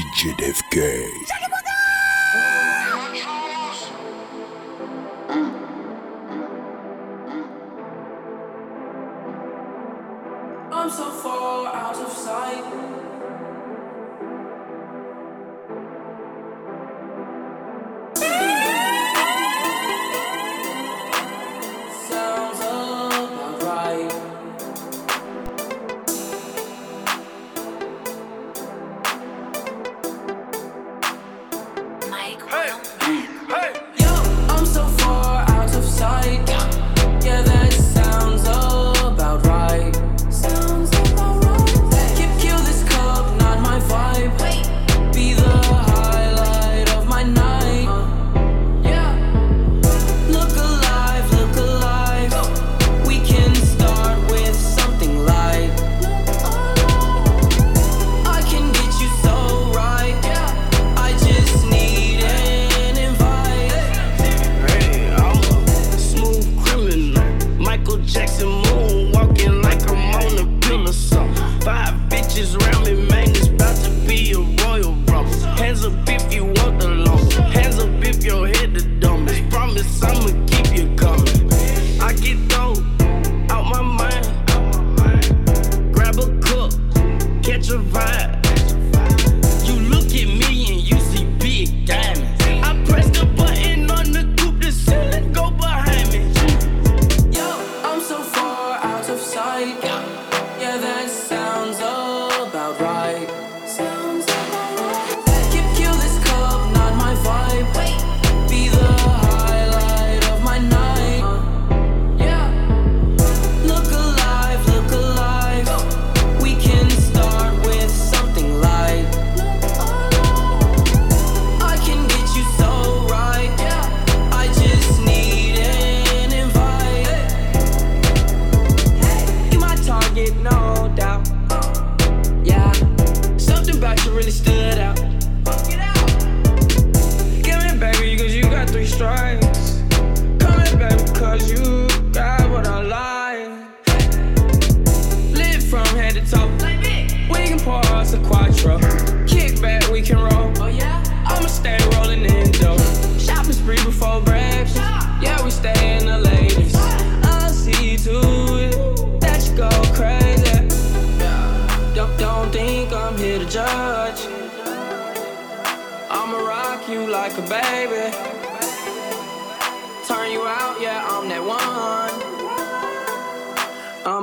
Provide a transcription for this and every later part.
DJ Dave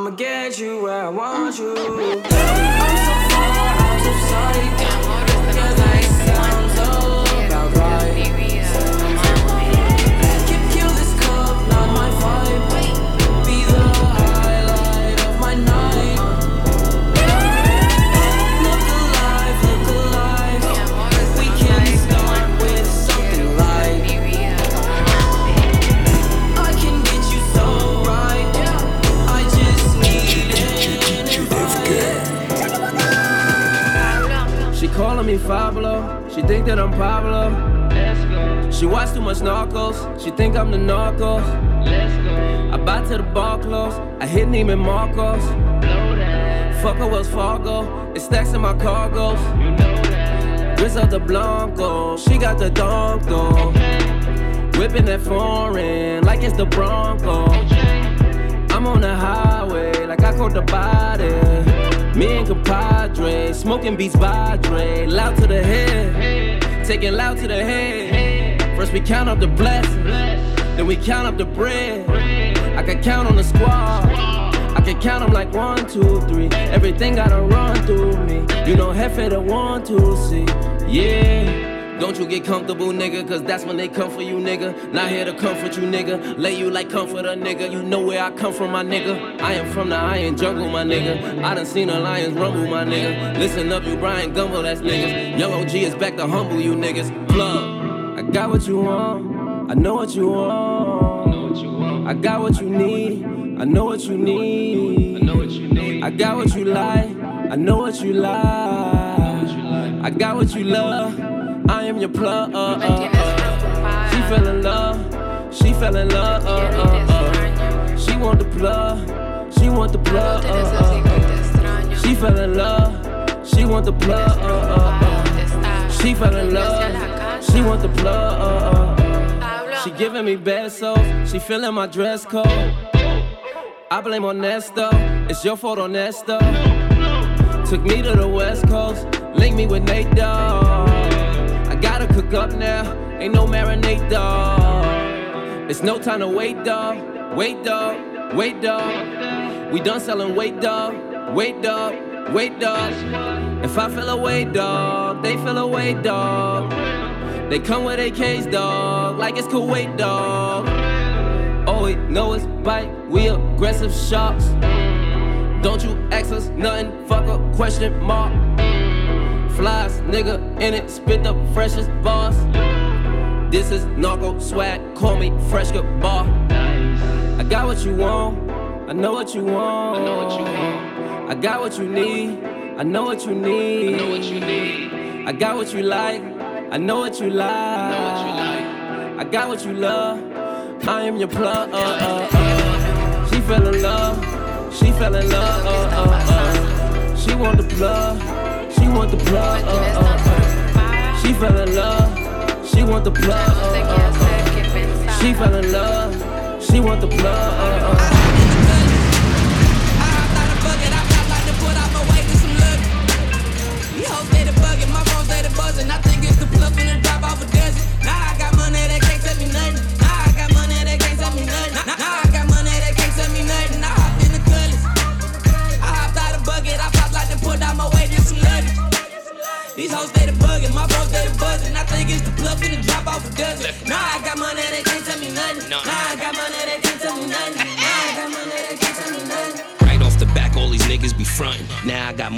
I'ma get you where I want you. Me Pablo. She think that I'm Pablo. She watch too much Narcos. She think I'm the Narcos. I buy to the bar close. I hit Neiman Marcos. Fuck her Wells Fargo. It stacks in my cargos. Grizzle the Blanco. She got the donk though. Whipping that foreign like it's the Bronco. I'm on the highway like I caught the body. Me and compadre, smoking beats by Dre. Loud to the head, taking loud to the head. First we count up the blessings, then we count up the bread. I can count on the squad. I can count them like one, two, three. Everything gotta run through me. You know, Hefe the one, two, see. Yeah. Don't you get comfortable, nigga, cause that's when they come for you, nigga. Not here to comfort you, nigga. Lay you like comforter, nigga. You know where I come from, my nigga. I am from the iron jungle, my nigga. I done seen the lions rumble, my nigga. Listen up, you Bryant Gumbel, that's niggas. Young OG is back to humble you, niggas. Plug. I got what you want. I know what you want. I got what you need. I know what you need. I know what you need. I got what you like. I know what you like. I got what you love. I am your plug. Uh, uh, uh. She fell in love. She fell in love. Uh, uh, uh. She want the plug. She want the plug. Uh, uh, uh. She fell in love. She want the plug. Uh, uh, uh. She fell in love. She want the plug. She giving me bad besos. She feeling my dress code. I blame on Nesta. It's your fault on Nesta. Took me to the West Coast. Link me with Nate Dogg. Gotta cook up now. Ain't no marinade dog. It's no time to wait, dog. Wait, dog. Wait, dog. We done selling weight, dog. Wait, dog. Wait, dog. If I feel away, dog, they feel away, dog. They come with AKs, dog, like it's Kuwait, dog. Oh, we know it's bite, we aggressive sharks. Don't you ask us nothing, fuck a question mark. Flies, nigga, in it, spit the freshest bars. This is narco swag, call me fresh bar. I got what you want, I know what you want. I know what you want. I got what you need, I know what you need. I know what you need. I got what you like. I know what you like. I got what you love. I am your plug. Uh, uh, uh. She fell in love. She fell in love. Uh, uh, uh. She want the plug. She want the plug. Uh, uh, uh. She fell in love. She want the plug. Uh, uh, uh. She fell in love. She want the plug. Buzzing. I think it's the plug finna drop off These hoes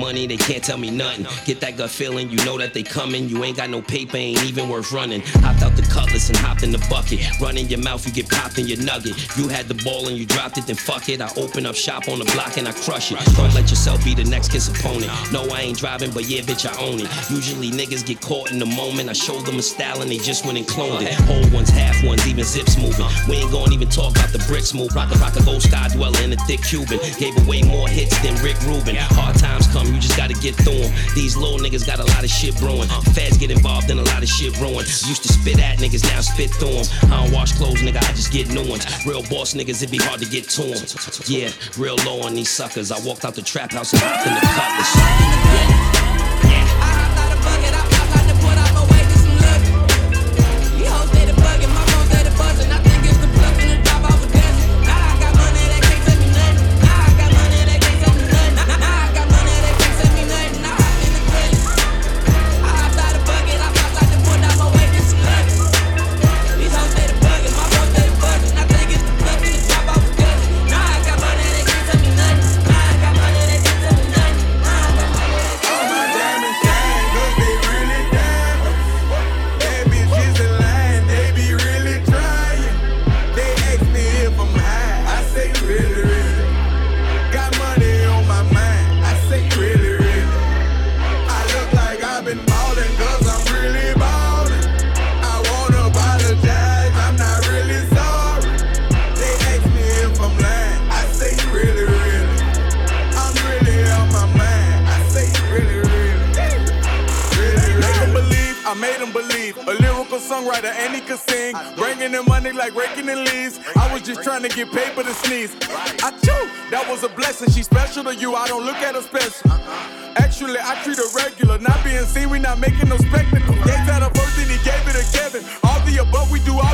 money, they can't tell me nothing. Get that gut feeling, you know that they coming. You ain't got no paper, ain't even worth running. Hopped out the cutlass and hopped in the bucket. Run in your mouth, you get popped in your nugget. You had the ball and you dropped it, then fuck it. I open up shop on the block and I crush it. Don't let yourself be the next kiss opponent. No, I ain't driving, but yeah, bitch, I own it. Usually niggas get caught in the moment. I showed them a style and they just went and cloned it. Whole ones, half ones, even zips moving. We ain't gonna even talk about the bricks move. Rock a rock a gold sky dweller in a thick Cuban. Gave away more hits than Rick Rubin. Hard times come, you just gotta get through them. These little niggas got a lot of shit brewing. Feds get involved in a lot of shit ruin. Used to spit at niggas, now spit through them. I don't wash clothes, nigga, I just get new ones. Real boss niggas, it'd be hard to get to them. Yeah, real low on these suckers. I walked out the trap house and hopped in the cutlass.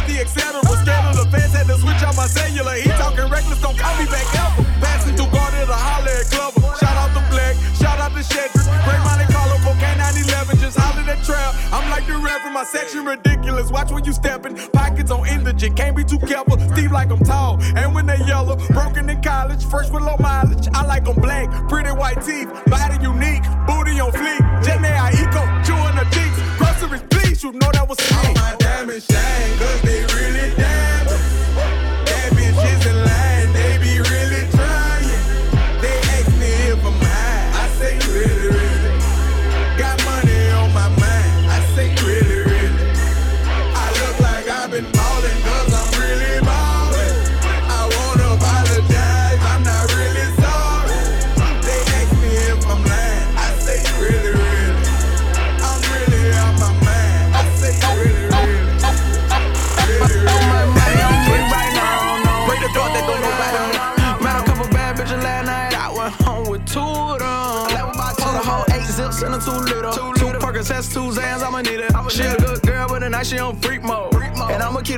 the scared of the fans had to switch out my cellular. He talking reckless, don't call me back ever. Passing through Garden a holler at Glover. Shout out the Black, shout out the Shedrick. Great call up cocaine 911, just holler that Trap. I'm like the rapper, my section ridiculous. Watch when you stepping, pockets on indigent, can't be too careful. Steve like I'm tall, and when they yellow, broken in college, fresh with low mileage. I like them black, pretty white teeth. My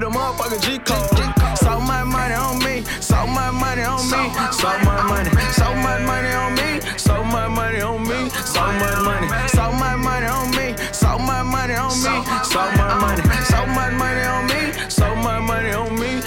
The motherfucking G code. So my money on me, so my money on me, so my money, so my money on me, so my money on me, so my money, so my money on me, so my money on me, so my money, my money on me, my money on me,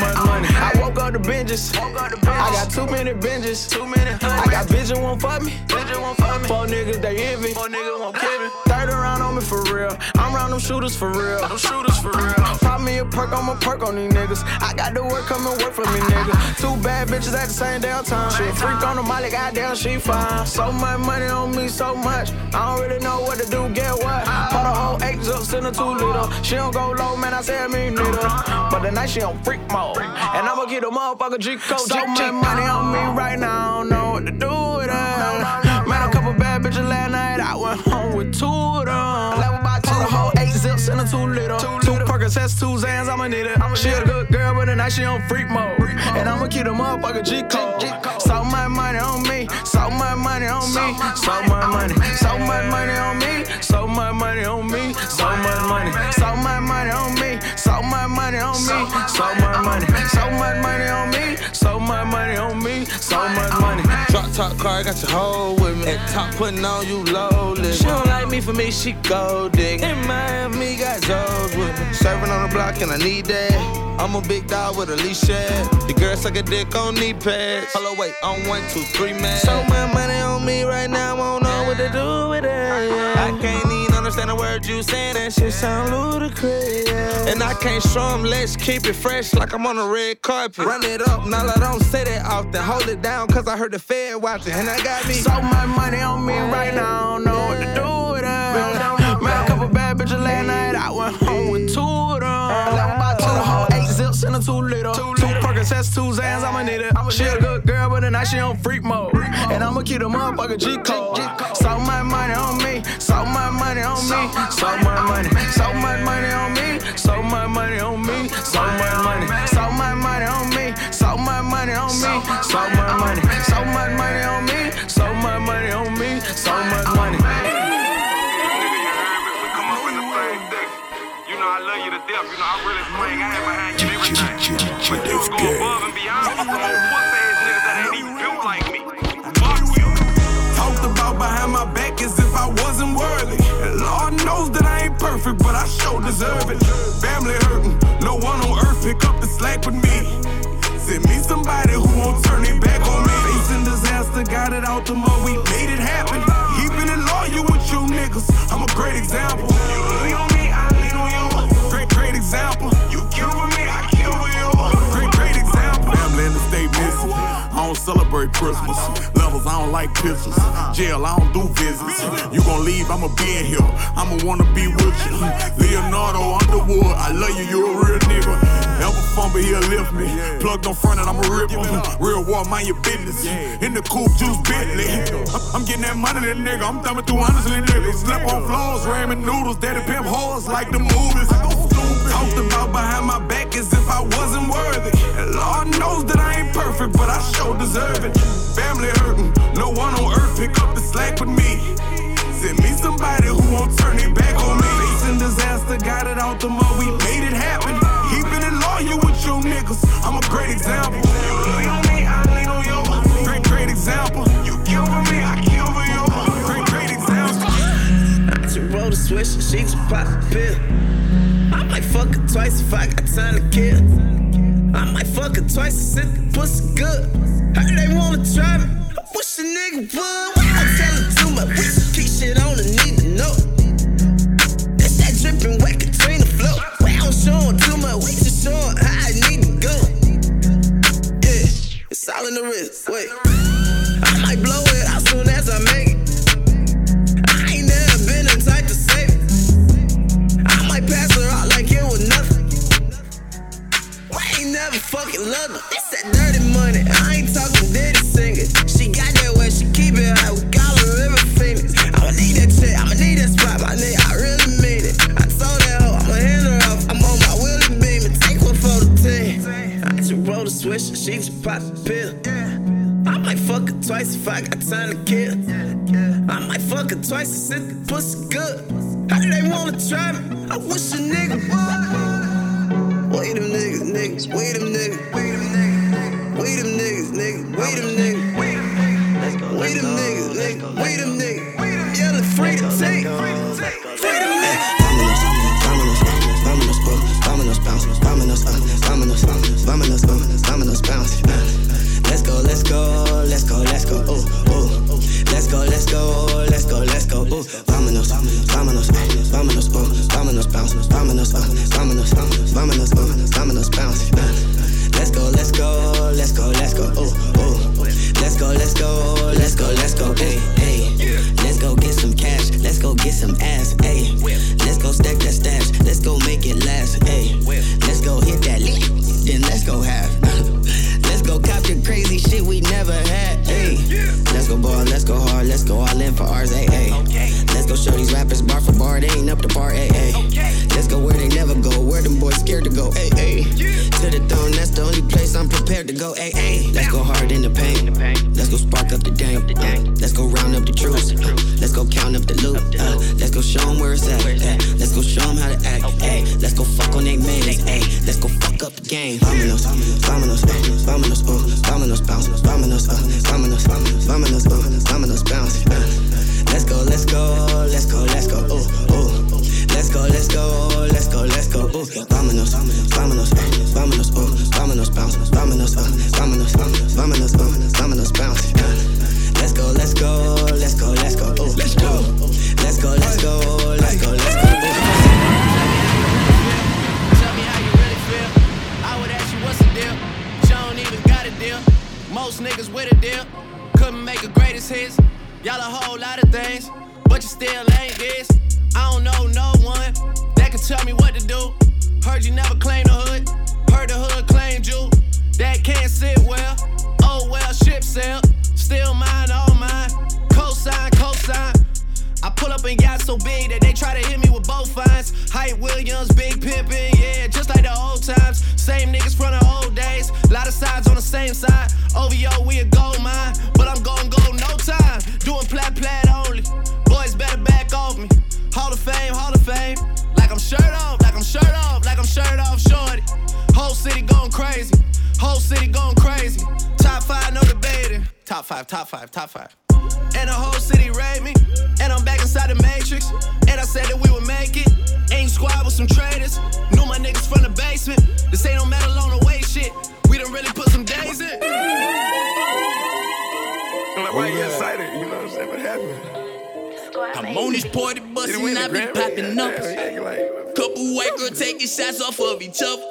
much money. I woke up the binges. I got too many binges. Too many. I got vision won't fuck me. Vision won't fuck me. Four niggas they envy. Four niggas won't kill me. Third around on me for real. I'm around them shooters for real. Them shooters for real. Pop me a perk, I'm a perk on these niggas. I got the work, come and work for me, nigga. Two bad bitches at the same damn time. She a freak on the molly, goddamn, she fine. So much money on me, so much. I don't really know what to do, get what? Put a whole eight up, in a two liter. She don't go low, man, I say me neither. But the night she on freak mode. And I'ma get a motherfucker G code. So much money on me right now, I don't know what to do with it. Met a couple bad bitches last night, I went home with two of them. Level by two, the whole eight zips in a two liter. Two Percocets, two Zans, I'ma need it. She a good girl, but tonight she on freak mode. And I'ma keep the motherfucker G code. So much money on me, so much money on me, so much money, so much money on me, so much money on me, so much money, so much money on me, so much money on me, so much money, so much money on me, so much money on me, so much money. Top car, I got your hoe with me. At top putting on you low living. She don't like me for me, she go dig. In Miami, got Joe's with me. Serving on the block and I need that. I'm a big dog with a leash. The girl suck a dick on knee pads. Hello, wait, on one, two, three, man. So much money on me right now, I don't know what to do with it. I can't understand a word you saying, that shit sound ludicrous, yeah. And I can't show them, let's keep it fresh like I'm on a red carpet. Run it up, now I don't say that often. Hold it down, cause I heard the Fed watching, and I got me. So my money on me right now, I don't know what to do with it. Met a couple bad bitches last night, I went home with two of them I'm about to hold eight zips in a two liter. Two, two Percocets, two Zans, I'ma need it. She a good girl, but tonight she on freak mode. And I'ma keep the motherfucker G code. So much money on me, so much money on me, so much money, so much money on me, so much money on me, so much money, so much money on me, so much money on me, so much money, so much money on me, so much money on me, so much money. You know I love you to death. You know I really swing. I had my hand but you go above and. Talked about behind my back as if I wasn't worthy. And Lord knows that I ain't perfect, but I sure deserve it. Family hurting, no one on earth pick up the slack with me. Send me somebody who won't turn it back on me. Facing disaster, got it out the mud, we made it happen. Keeping it loyal with you niggas, I'm a great example. Celebrate Christmas. Levels, I don't like pictures. Jail, I don't do visits. You gon' leave, I'ma be in here. I'ma wanna be with you. Leonardo Underwood, I love you, you a real nigga. Never fumble, he'll lift me. Plugged on front and I'ma rip him. Real war, mind your business. In the coupe, juice Bentley. I'm getting that money, that nigga. I'm thumbing through hundreds of niggas. Slept on floors, ramen noodles, daddy pimp hoes like the movies. Talked about behind my back as if I wasn't worthy. And Lord knows that I ain't perfect, but I sure deserve it. Family hurting, no one on earth pick up the slack with me. Send me somebody who won't turn it back on me. Facing disaster, got it out the mud, we made it happen. Keeping it loyal with your niggas, I'm a great example. You lean on me, I lean on you. Great, great example. You kill for me, I kill for you. Great, great example. She roll the switch, she just pop a pill. Might fuck her twice if I got time to kill. I might fuck her twice sip the pussy good. Heard they wanna try me. I wish a nigga would. Why I tell her too much? We keep shit on and need to know. That's that dripping wet Katrina flow. We don't show too much. We just show how I need to go. Yeah, it's all in the wrist. Wait, love. It's that dirty money. I ain't talking dirty singing. She got that way, she keep it high. We call her River Phoenix. I'ma need that shit, I'ma need that spot, my nigga. I really mean it. I told that hoe, I'ma hand her off. I'm on my Willie Beam and take one for the team. I just roll the switch, she just pop the pill. I might fuck her twice if I got time to kill. I might fuck her twice and sit the pussy good. How do they wanna try me. I wish a nigga would. Wait them niggas, niggas, wait them niggas, wait them niggas, wait them niggas, niggas, wait them niggas. Wait them niggas, niggas, wait them niggas. Yelling free to take, free them niggas. Oh, vámonos, bounce, vámonos, uh, vámonos, vámonos, uh, vámonos, bounce. Uh. Let's go, let's go, let's go, let's go, ooh, ooh. Let's go, let's go, let's go, let's go, ooh. Vámonos, vámonos, uh, vámonos, uh, vámonos, bounce, vámonos, uh, vámonos, vámonos, uh, vámonos, bounce. Uh. Let's go, let's go, let's go, let's go, ooh, ooh. Let's go, let's go, let's go, I'm on this party bus and I be popping up. Couple white girl taking shots off of each other.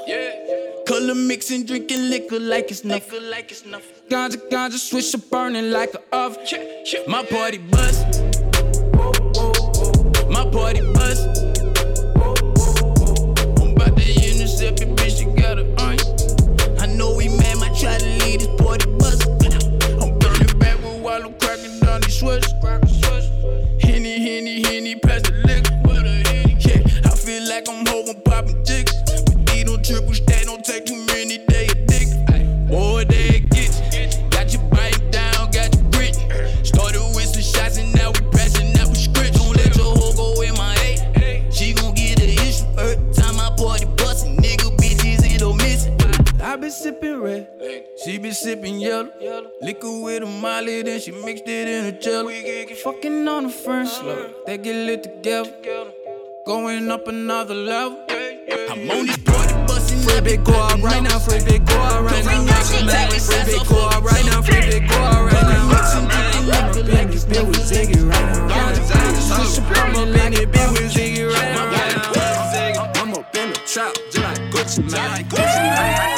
Color mixing, drinking liquor like it's nothing. Like it's nothing. Ganja, ganja, swisher burning like a oven. My party bus. My party bus. I'm about to intercept it, bitch. You got a uh. I know we mad, might try to lead this sipping yellow. Liquor with a molly, then she mixed it in a jello. Fucking on the French slow, they get lit together. Going up another level. I'm on this party bustin'. Free big go out right now, free big go out right now. Free big go out right now, free big go out right now. In this bitch with Ziggy right now. I'm up in this bitch with Ziggy right now. I'm up in the trap, just like Gucci Mane. Gucci Mane.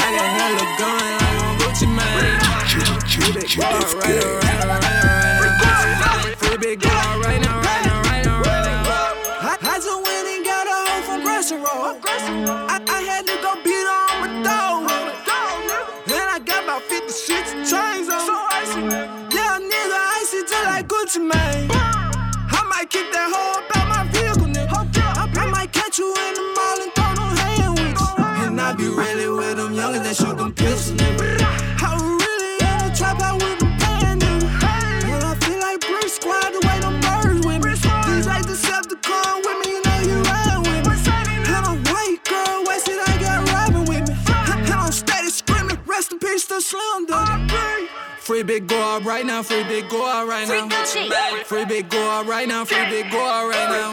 Free big right now, right now, right now, right now. I, just went and got a hoe from Gresham Road. I, I had to go beat on my dog. Then I got about 50 shits and chains on. Yeah, nigga, icy just like Gucci Mane. I might kick that hoe up out my vehicle, nigga. I, might catch you in the mall and throw them hand with you. And I be really with them youngers that shoot them Free big go out right now, free big go out right now. Free big go out right now, free big go out right now.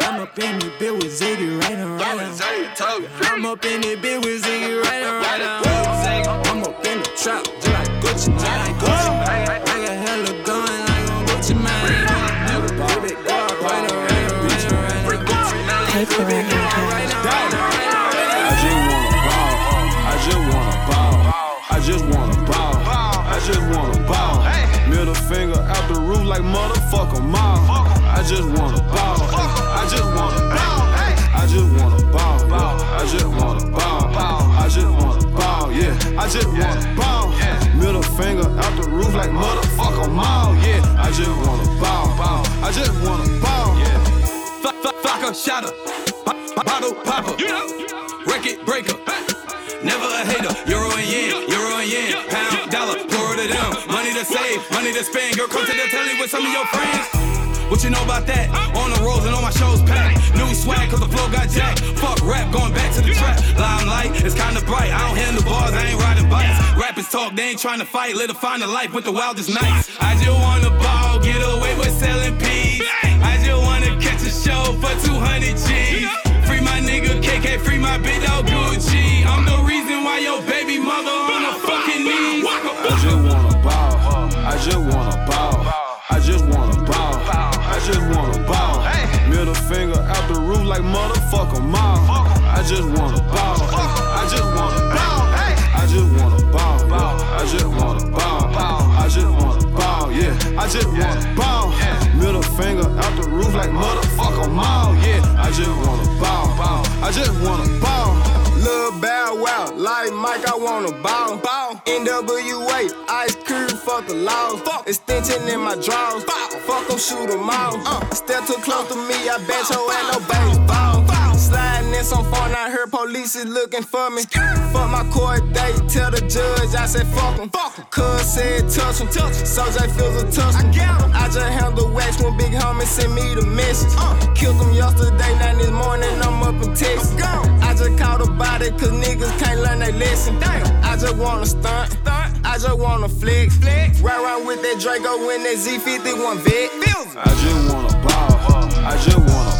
I'm up in the bit with Ziggy right now, right now. I'm up in the bit with Ziggy right now, right now. I'm up in the trap, just like Gucci, just like Gucci. I got hella gun like on Gucci, man. Free big go out right now, right now, right now, right now. Right now. Just wanna ball. I just wanna ball. Middle finger out the roof like motherfucker mom. I just wanna ball. I just wanna ball. I just wanna ball. I just wanna ball. I just wanna ball. Yeah, I just wanna ball. Middle finger out the roof like motherfucker mom. Yeah, I just wanna ball. I just wanna ball. Fuck, fuck, fucker, shatter. Pop, pop, bottle popper. Record breaker. Never a hater. Euro and yen, euro and yen. Pound, dollar, pour it down. Money to save, money to spend. Girl, come to the telly with some of your friends. What you know about that? On the roads and all my shows packed. New swag, cause the flow got jacked. Fuck rap, going back to the trap. Limelight, it's kinda bright. I don't handle bars, I ain't riding bikes. Rappers talk, they ain't trying to fight. Let her find a life with the wildest nights. I just wanna ball, get away with selling peas. I just wanna catch a show for 200 G's. Nigga KK, free my big dog Gucci. I'm the reason why your baby mother on her fucking knees. I just wanna ball. I just wanna ball. I just wanna ball. I just wanna ball. Middle finger out the roof like motherfucker mom. I just wanna ball. I just wanna ball. I just wanna ball. I just wanna ball. I just wanna ball. Yeah, I just wanna ball. Finger out the roof like motherfucker mom. Yeah, I just wanna ball. I just wanna ball. Lil Bow Wow, like Mike, I wanna ball. ball. NWA, ice cream, fuck the law. Extension in my drawers. Fuck them, shoot them all. Uh. Step too close to me, I bet your ain't no baseball. Sliding in some phone, I heard police is looking for me. Fuck my court date, tell the judge I said fuck him. Cuz said touch him, so J feels a touch him. I just handle wax when big homie send me the message. Killed him yesterday, now this morning I'm up in Texas. I just caught a body cause niggas can't learn their lesson. I just wanna stunt, I just wanna flex. Ride around with that Draco when that Z51 vet. I just wanna ball. I just wanna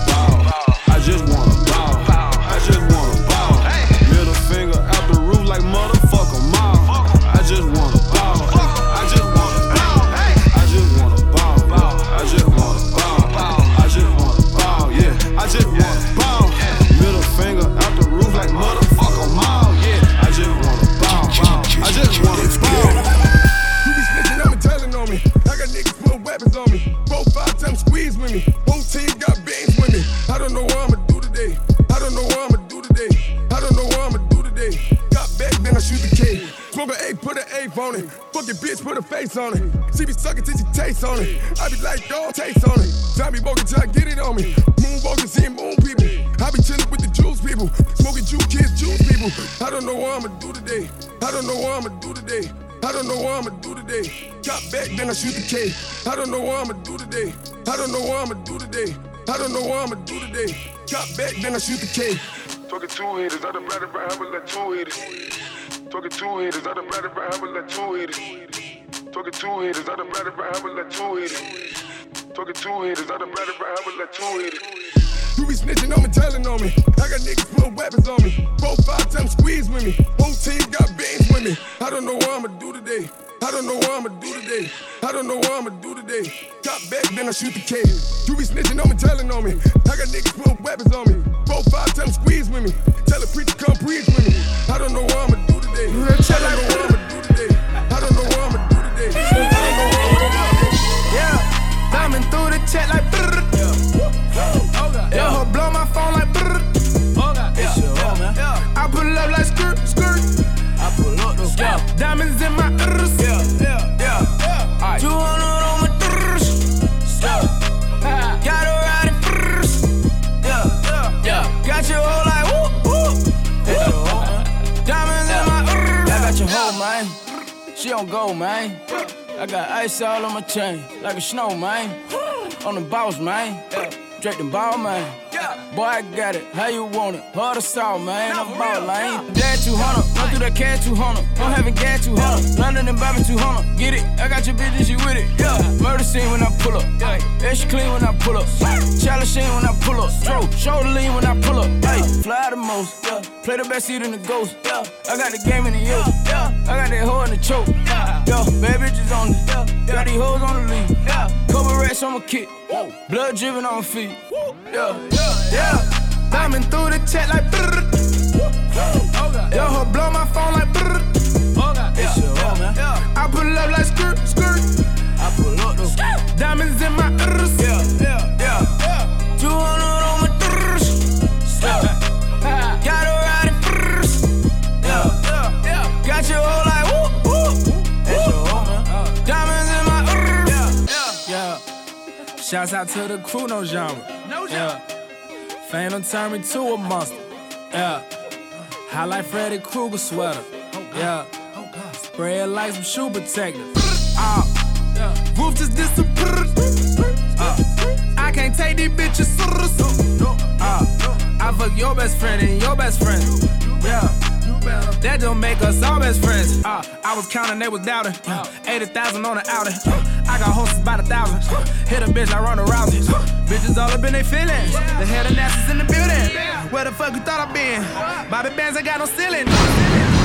weapons on me. Four, five times squeeze with me. Whole team got beans with me. I don't know what I'ma do today. I don't know what I'ma do today. I don't know what I'ma do today. Got back, then I shoot the K. Smoke an eight, put an eighth on it. Fuck your bitch, put a face on it. She be sucking till she taste on it. I be like, dog, taste on it. Be walking till I get it on me. Moonwalking, seeing moon people. I be chilling with the juice people. Smoking juice kids, juice people. I don't know what I'ma do today. I don't know what I'ma do today. I don't know what I'ma do today. Got back, then I shoot the K. I don't know what I'ma do today. I don't know what I'ma do today. I don't know what I'ma do today. Got back, then I shoot the K. Talking two hitters, I done batted right, have let two hitters. Talking two hitters, I done batted right, have let two hitters. Talking two hitters, I done batted right, have let two hitters. Talking two hitters, I done batted right, have let two hitters. You be snitching on me, telling on me. I got niggas putting weapons on me. Four, five times squeeze with me. Whole team got beans with me. I don't know what I'ma do today. I don't know what I'ma do today. I don't know what I'ma do today. Got back, then I shoot the K. You be snitching on me, telling on me. I got niggas putting weapons on me. Four, five times squeeze with me. Tell a preacher come preach with me. I don't know what I'ma do today. I don't know what I'ma do today. I don't know what I'ma do today. I don't know what I'ma do today. Yeah, diamond through the check like up Diamonds in my ears. Yeah, yeah, yeah. 200 on my ears. Got her riding first. Yeah, yeah, yeah. Got your whole like whoop, whoop. Yeah. Diamonds in my ears. I got your hoe, man. She don't go, man. I got ice all on my chain, like a snow, man. On the boss, man. Drake the ball, man. Boy, I got it. How you want it? Hard or soft, man. I'm ball lane. Dad 200, run through that cash 200. I'm having gas 200. London and Bobby 200. Get it? I got your bitches, you with it. Yeah. Murder scene when I pull up. Yeah. Extra clean when I pull up. Challenge scene when I pull up. Stroke. Shoulder lean when I pull up. Hey. Fly the most. Yeah. Play the best seat in the ghost. Yeah. I got the game in the yoke. Yeah. I got that hoe in the choke. Yeah. Yo, bad bitches on it. Yeah. Got these hoes on the lead. Yeah. Couple rats on my kick. Blood dripping on my feet. Yeah. Yeah. Yeah. Diamond through the chat like. Yo, her blow my phone like brrr. Yeah. I pull up like skirt, skirt. I pull up though. Diamonds in my ears. Yeah, yeah, yeah. 200 on my ears. Got her riding first. Yeah, yeah, yeah. Got your whole like woo, woo. That's your home, man. Uh. Diamonds in my ears. Yeah, yeah. Shouts out to the crew, no genre. No genre. Yeah. Phantom turned me to a monster. Yeah. High like Freddy Krueger sweater. Oh, yeah. Spray it like some shoe protector. Yeah. Roof just disappeared. I can't take these bitches. Uh, I fuck your best friend and your best friend. Yeah. That don't make us all best friends. Uh, I was counting, they was doubting. Uh, 80,000 on the outing. Uh, I got horses by the thousand. Uh, hit a bitch, I run around. Uh, bitches all up in their feelings. The head of NASA's in the building. Where the fuck you thought I been? Bobby Bands, I got no ceiling.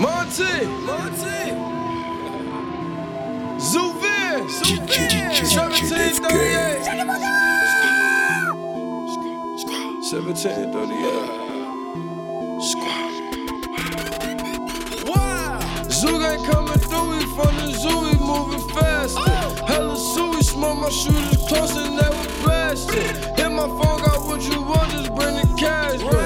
Monty, Monty, Zuvir, Zuvir, 1738. 1738. Zoo gang coming through, we from the zoo, we moving faster. Hella zoo, we smoke my shooters close and never blasted. Hit my phone, got what you want, just bring the cash. Bro.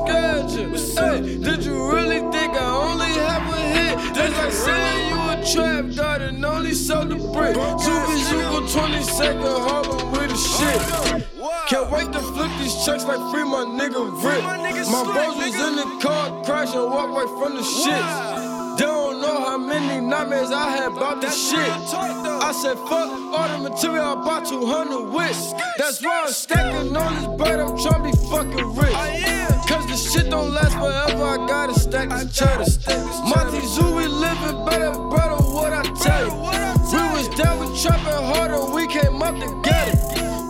On schedule. Hey, did you really think I only have a hit? That's like saying you a trap dog and only sold the brick. Two is you go 20 second Harlem with the shit. Can't wait to flip these checks like free my nigga Rick. My bros was in the car crashing, walk away from the shit. They don't know how many nightmares I had about this shit. I said, fuck all the material, I bought 200 wits. That's why I'm stacking on this bread, I'm trying to be fucking rich. Cause the shit don't last forever, I gotta stack this cheddar. Monty Zoo, we living better, brother, what I tell you. We was down, we trapping harder, we came up together.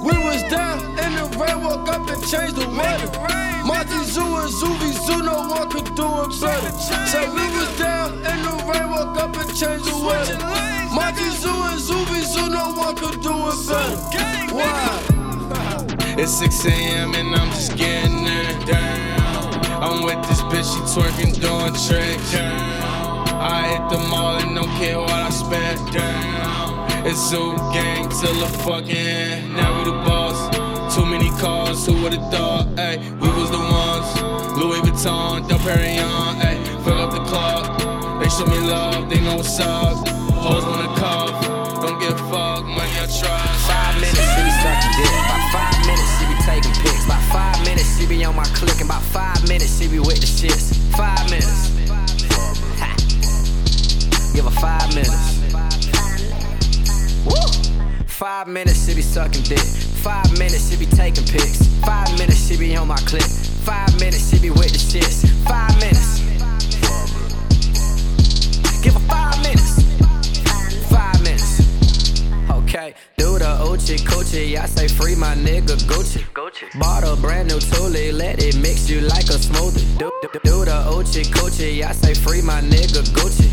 We was down in the rain, woke up and changed the weather. Monty Zoo and Zuby Zoo, no one could do it better. So we was down in the rain, woke up and changed the weather. Monty Zoo and Zuby Zoo, no one could do it better. Why? It's 6 a.m. and I'm just getting down. I'm with this bitch, she twerking, doing tricks. I hit the mall and don't care what I spent. Down. It's Zoo Gang till the fucking. Now we the boss. Too many cars, who would've thought? Ay, we was the ones. Louis Vuitton, Del Perignon, ay, fill up the club. They show me love, they know what's up. Hoes wanna she be on my click. in about five minutes, she be with the shits. Five minutes. Give her five minutes. Woo. Five minutes, she be sucking dick. Five minutes, she be taking pics. Five minutes, she be on my click. Five minutes, she be with the shits. Five minutes. Okay, do the Uchi Coochie. I say free my nigga Gucci. Bought a brand new Thule, let it mix you like a smoothie. Do, do, do the Uchi Coochie. I say free my nigga Gucci.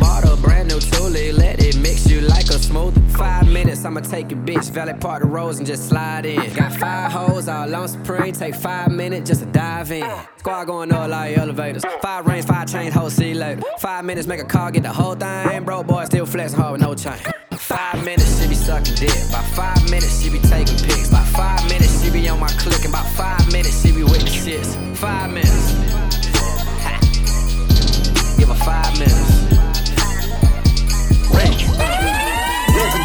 Bought a brand new Thule, let it mix you like a smoothie. Five minutes, I'ma take your bitch, valet park the roads and just slide in. Got five hoes all on Supreme, take five minutes just to dive in. Squad going up like elevators. Five rings, five chains, whole see later. Five minutes, make a call, get the whole thing. Bro, boy, still flexing hard with no chain. Five minutes, she be sucking dick. By five minutes, she be taking pics. By five minutes, she be on my click. And about five minutes, she be with the shits. Five minutes. Ha. Give her five minutes.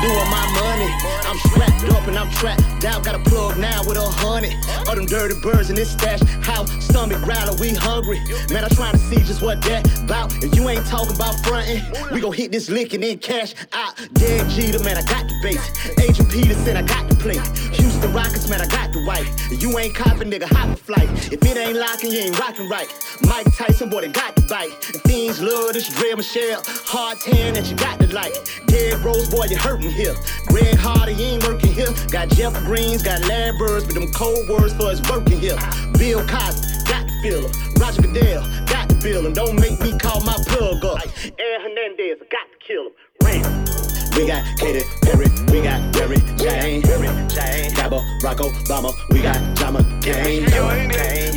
Of my money. I'm strapped up and I'm trapped Doubt got a plug now with a hundred All them dirty birds in this stash house. Stomach growler, we hungry. Man, I'm trying to see just what that bout. If you ain't talking about frontin', we gon' hit this lick and then cash out. Derek Jeter, man, I got the base. Adrian Peterson, I got the plate. Houston Rockets, man, I got the right. If you ain't copping, nigga, hop a flight. If it ain't locking, you ain't rocking right. Mike Tyson, boy, they got the bite. The fiends love this Dre Michelle. Hard tan that you got to like. Derrick Rose, boy, you hurting here. Greg Hardy, ain't working here. Got Jeff Greens, got Larry Birds with them cold words for his working here. Bill Cosby, got to feel him. Roger Goodell, got to feel him. Don't make me call my plug up. Aaron Hernandez, got to kill him. Ram. We got Katy Perry, we got Mary Jane, Cabo, Rocco, Obama, we got Jama Game,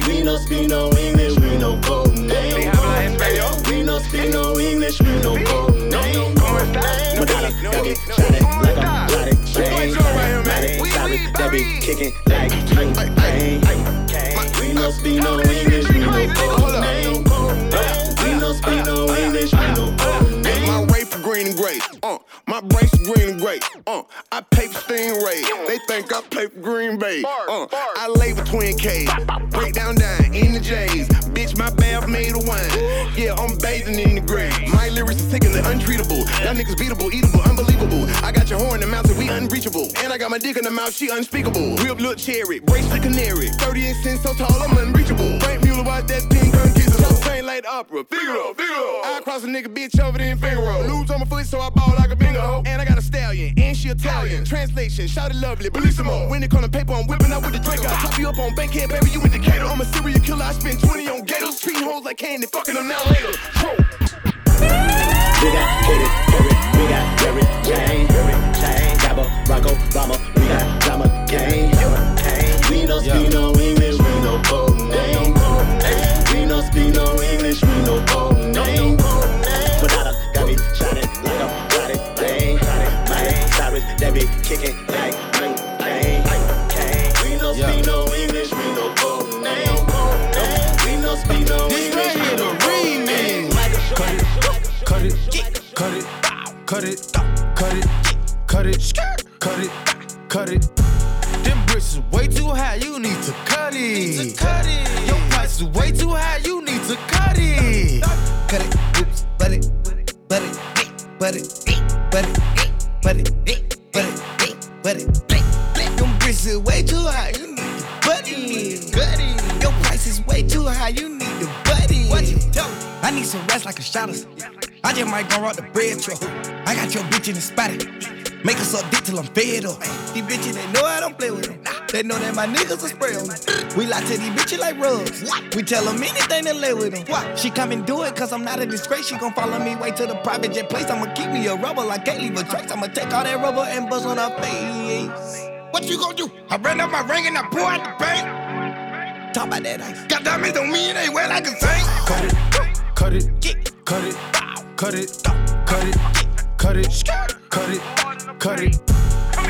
We no speak no English, we no code We no speak no English, we no code name. Madonna, it, shot it like a Lottie Jane. Miley Cyrus, that be kicking like King Bang. We no speak no English, we no code name. My brace is green and gray. Uh, I pay for Stingray. They think I play for Green Bay. Uh, I lay with Twin K. Break down down in the J's. Bitch, my bath made of wine. Yeah, I'm bathing in the gray. My lyrics are taking the untreatable. Y'all niggas beatable, eatable, unbelievable. I got your horn in the mouth, so we unreachable. And I got my dick in the mouth, she unspeakable. Real little cherry, brace the canary. 30 inch cents so tall, I'm unreachable. Franck Muller, watch that pink gun kiss. So train like the opera. Figaro, Figaro. I cross a nigga bitch over there in Figaro. Lose on my foot, so I ball like a bingo And I got a stallion, and she Italian. Translation, shout it lovely, bellissimo. When it come to paper, I'm whipping out with the Draco. Top you up on Bankhead, baby, you indicator. I'm a serial killer, I spend 20 on gators. Treating hoes like candy, fucking them now later. Bitch in the spotty. Make us up dick till I'm fed up. These bitches, they know I don't play with them. They know that my niggas are spray on me. We lie to these bitches like rugs. We tell them anything to lay with them. She come and do it cause I'm not a disgrace. She gon' follow me way to the private jet place. I'ma keep me a rubber like can't leave a trace. I'ma take all that rubber and bust on her face. What you gon' do? I ran up my ring and I pour out the bank. Talk about that ice. Got diamonds on me and they wet like a saint. Cut it, cut it, cut it, cut it, cut it, cut it, cut it, cut it. cut it.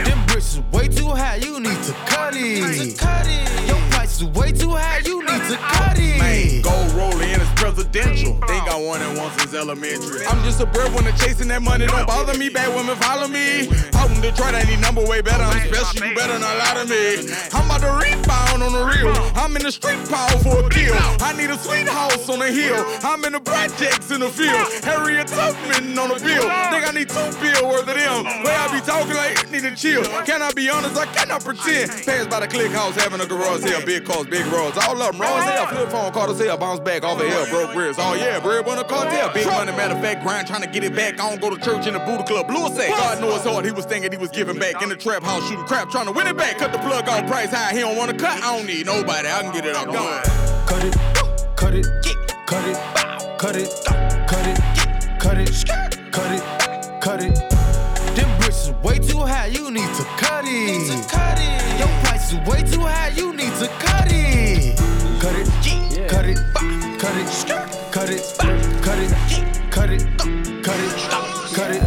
Them bricks is way too high, you need to cut it. Cut it. Is way too high, you need to cut it. Gold rolling it's presidential. Think I won it once since elementary. I'm just a breadwinner chasing that money. Don't bother me. Bad women follow me. Out in Detroit, I need number way better. I'm special. You better not lie to me. I'm about to rebound on the real. I'm in the street power for a kill. I need a sweet house on the hill. I'm in the projects in the field. Harriet Tubman on the bill. Think I need two bill worth of them. Way I be talking like need to chill. Can I be honest? I cannot pretend. Passed by the click house having a garage sale. Big cars, big roads. All of them raw as hell. Flip phone, caught as hell. Bounce back off the hell. Broke ribs. Oh yeah, bread when a cartel. Big money, matter of fact, grind trying to get it back. I don't go to church in the Buddha Club. Blue sack. God knows hard. He was thinking he was giving back in the trap house shooting crap, trying to win it back. Cut the plug off price high. He don't want to cut. I don't need nobody. I can get it out. Gone. Cut it, cut it, cut it, cut it, cut it, cut it, cut it, cut it. Them bricks is way too high, you need to cut it. Cut it. Is way too high, you need to cut it. Cut it, cut it, cut it, cut it, cut it, cut it, cut it, cut it.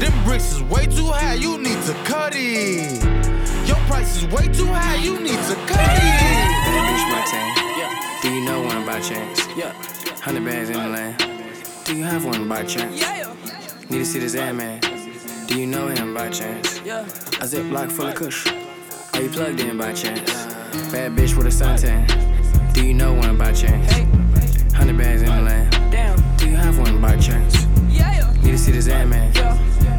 Them bricks is way too high, you need to cut it. Your price is way too high, you need to cut it. Team. Do you know one by chance? Yeah. Hundred bands in the land. Do you have one by chance? Yeah. Need to see this air man. Do you know him by chance? Yeah. A ziplock full of kush. Are you plugged in by chance? Bad bitch with a suntan. Do you know one by chance? Hundred bags in the land. Damn. Do you have one by chance? Yeah. Need to see this ad man.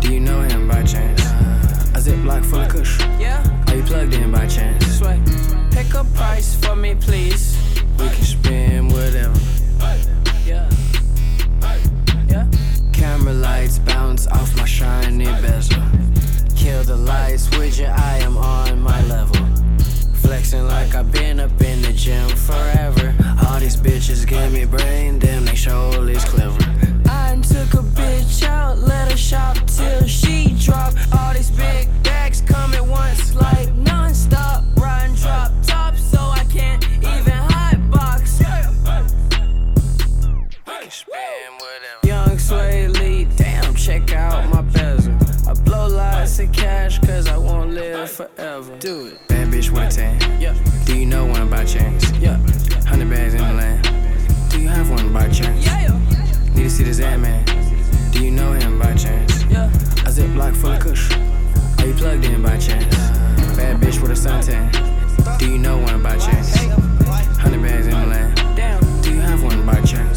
Do you know him by chance? A ziplock full of kush. Yeah. Are you plugged in by chance? Pick a price for me, please. We can spend whatever. Yeah. Yeah. Camera lights bounce off my shiny bezel. Kill the lights with your I am on my level. Flexing like I've been up in the gym forever. All these bitches give me brain, damn, they sure is clever. I took a bitch out, let her shop till she drop. All these big bags come at once, like non-stop. Riding cash, cause I won't live forever. Do it. Bad bitch with a. Yeah. Do you know one by chance? Yeah. Hundred bags in the land. Do you have one by chance? Yeah. Need to see this ad man. Do you know him by chance? Yeah. A ziplock full of kush. Are you plugged in by chance? Bad bitch with a suntan. Do you know one by chance? Hundred bags in the land. Do you have one by chance?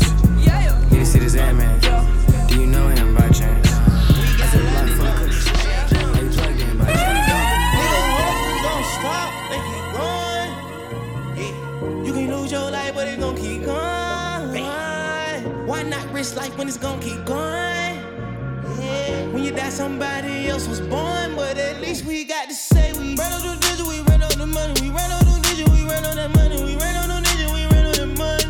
Else was born, but at least we got to say we ran on the digit, we ran on the money, we ran on the digit, we ran on that money, we ran on the digit, we ran on the money.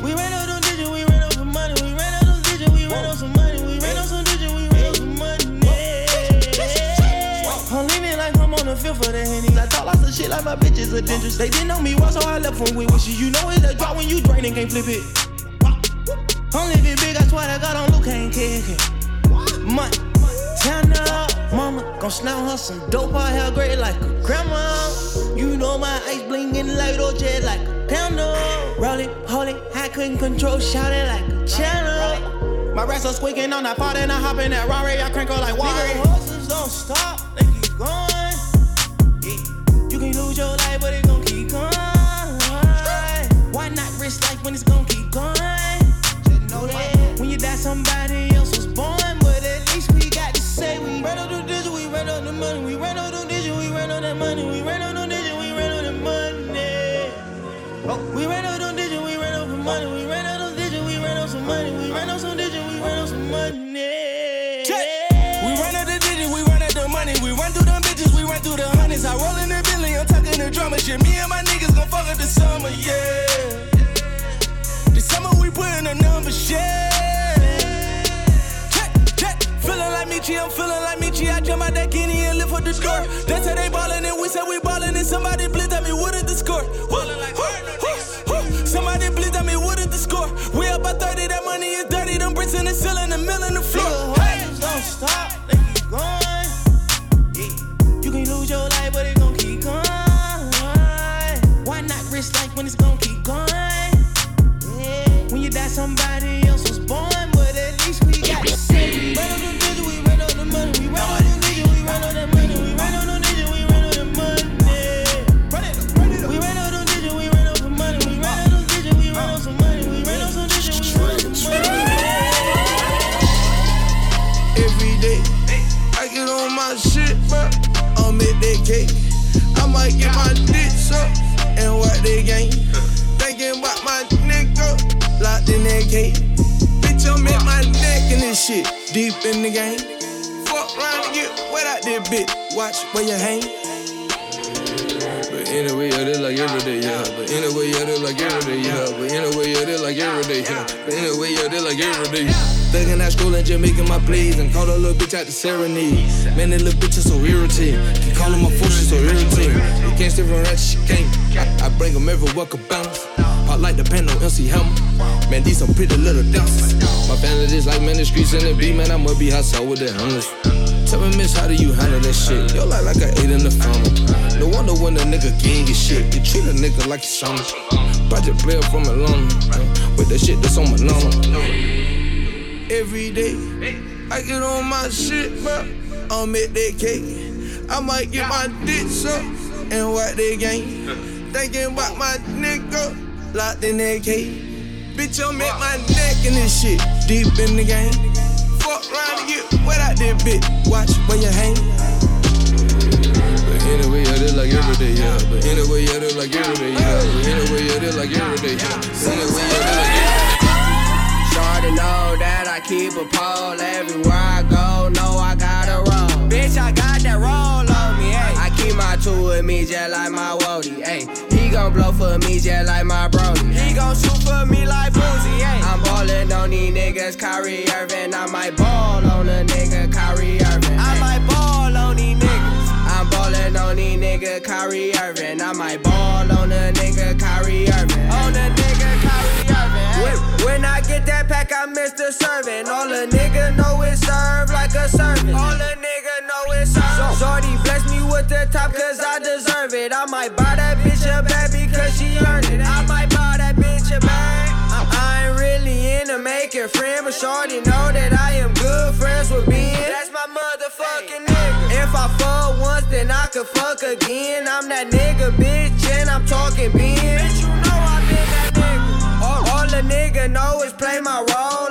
We ran on the digit, we ran on some money, we ran on the digit, we ran on some money, we ran on some digit, we ran on some money. I'm leaning like I'm on the field for the henny. I talk lots of shit like my bitches are dangerous. They didn't know me once, so I left one with wishes. You know it's a drop when you drain and can't flip it. I'm living big, I swear to God, on Luke ain't kicking. Money, turn up, mama, gon' slam her some dope, her hair gray like a grandma. You know my ice blingin' like OJ like a candle. Rolling, holding, I couldn't control, shouting like a channel. My rats are squeaking on that pot and I hop in that Rari, I crank her like water. Nigga, horses don't stop, they keep going. Yeah. You can lose your life, but it gon' keep going. Why not risk life when it's gon' keep going? Just know that when you die, somebody Michi, I'm feeling like Michi. I jump out that guinea and lift up the door. That's how they ballin' and we said we ballin' and somebody blitz at me, what is the score? Ballin' like Somebody blitz at me, what is the score? We up by 30, that money is dirty. Them bricks in the ceiling, the mill in the floor. Horses don't stop, Watch where you hang. But anyway, yeah, they like every day, yeah. But anyway, yeah, they like every day, yeah. But anyway, yeah, they like every day, yeah. But anyway, yeah, they like every day. Thuggin' out school and just making my plays and call a little bitch out the serenade. Man, that little bitch is so irritating. Keep calling my phone, she so irritating. You can't stay from right, she can't. I, I bring them every walk of bounce. Pop like the on MC Hammer. Man, these some pretty little dancers. My family just like man, the streets in the beat, man. I must be hot sauce with the homeless. Tell me, miss, how do you handle that shit? Yo, like like I ate in the funnel. No wonder when a nigga gang get shit. You treat a nigga like you son. Project player from Atlanta. With the shit that's on my number. Every day, I get on my shit, bro. I'm at that cake. I might get my dick up and what they game. Thinking about my nigga locked in that cage. Bitch, I'm at my neck in this shit, deep in the game. Fuck round to get wet out there, bitch. Watch where you hang. But anyway, I did like every day, yeah. But anyway, I did like every day, yeah. But anyway, I did like every day, yeah. Anyway, I did like every day. Shorty know that I keep a pole everywhere I go. Know I gotta roll. Bitch, I got that roll on me, ayy. I keep my two with me just like my Wody, ayy. He gon' blow for me just like my Brody. He gon' shoot for me like Boosie, ayy. I'm ballin' on these niggas, Kyrie Irving. I might ball on a nigga, Kyrie Irving. I might ball on these niggas. I'm ballin' on these nigga, Kyrie Irving. I might ball on a nigga, Kyrie Irving. On a nigga, Kyrie Irving. When, when I get that pack, I miss the serving. All a nigga know is serve like a servant. All a the top cause I deserve it. I might buy that bitch a bag because she earned it. I might buy that bitch a bag. I, I ain't really into making friends, but shorty know that I am good friends with Ben. That's my motherfucking nigga. If I fuck once, then I could fuck again. I'm that nigga, bitch, and I'm talking Ben. Bitch, you know I've been that nigga. All, all a nigga know is play my role.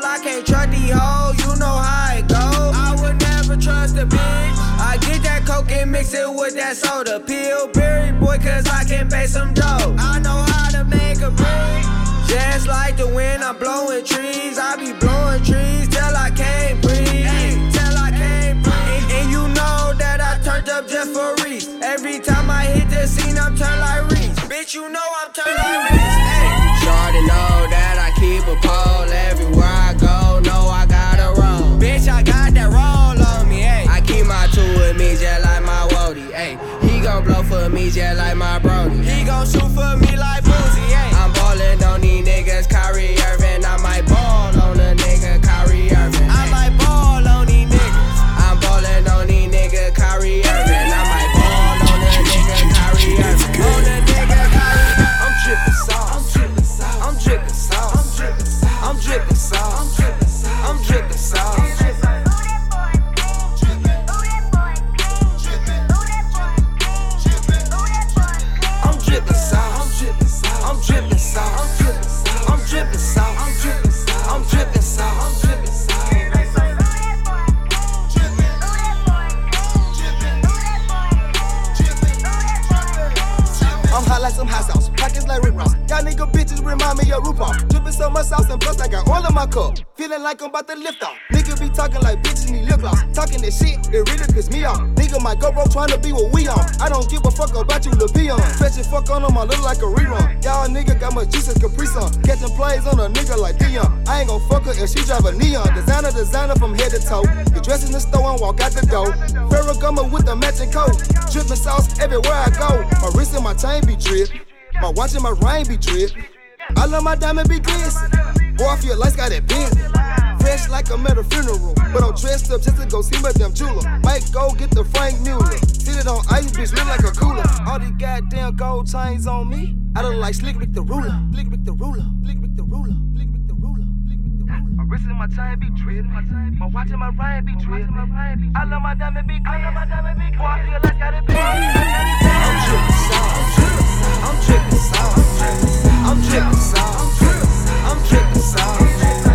That mix it with that soda. Pillberry boy, cause I can pay some dough. I know how to make a break. Just like the wind, I'm blowing trees. I be blowing trees till I can't breathe. Till I can't breathe. And, and you know that I turned up just for Reese. Every time I hit the scene, I'm turned like Reese. Bitch, you know I'm turned just like my Brody. He gon' shoot for me like Dripping so much sauce and plus I got oil in my cup. Feeling like I'm about to lift off. Nigga be talking like bitches need lip gloss. Talking this shit, it really piss me off. Nigga my GoPro trying to be what we on. I don't give a fuck about you, Lil Peon. Stretching fuck on them, I look like a rerun. Y'all nigga got my juice as Capri Sun. Catching plays on a nigga like Dion. I ain't gon' fuck her if she drive a neon. Designer, designer from head to toe. Get dressed in the store and walk out the door. Ferragamo with the matching coat. Dripping sauce everywhere I go. My wrist and my chain be drip. My watch and my ring be drip. I love my diamond be glisten. Boy, I feel like I got that bend. Fresh like I'm at a funeral. But I'm dressed up just to go see my damn jeweler. Might go get the Franck Muller. Sit it on ice, bitch, look like a cooler. All these goddamn gold chains on me. I look like Slick Rick the ruler. Slick Rick the ruler. Slick Rick the ruler. Slick Rick the ruler. My wrist and my chain be drip. My watch and my ring be drip. I love my diamond be clean. Boy, I feel like got it big. I'm drippin' sauce. I'm drippin' sauce. I'm drippin' sauce. I'm drippin' sauce.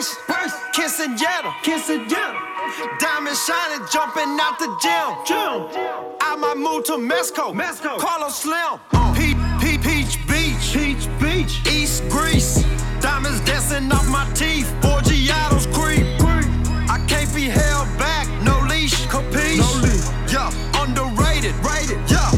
Celebration. Kissing Yetta. Kissing Yetta. Diamond shining, jumping out the gym. Gym. I might move to Mexico. Mexico. Carlos Slim. Uh. Peach, Peach, Peach Beach. Peach Beach. East Greece. Diamonds dancing off my teeth. Borgiatos creep. I can't be held back. No leash. Capiche? No leash. Yeah. Underrated. Rated. Yeah.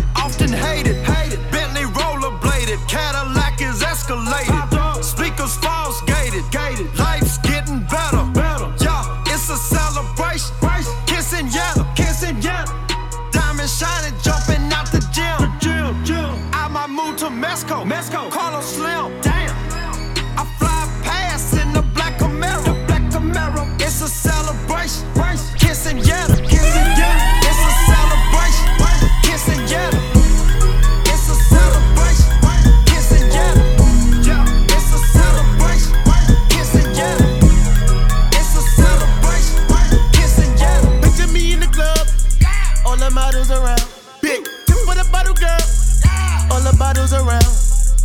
Bottles around.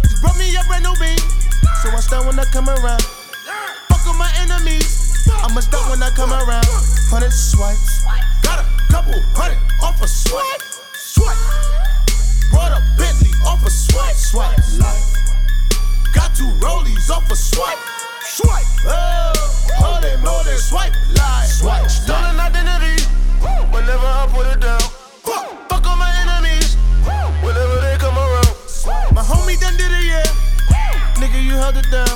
She brought me a brand new beat, so I start when I come around. Fuck with my enemies, I'ma start when I come around. Hundred swipes, got a couple hundred off a swipe, swipe. Brought a Bentley off a swipe, swipe. Life. Got two rollies off a swipe, swipe. Oh, holy moly, swipe, life, swipe. Stolen identity, whenever I put it down. Fuck on my enemies, My homie done did it, yeah. Nigga, you held it down.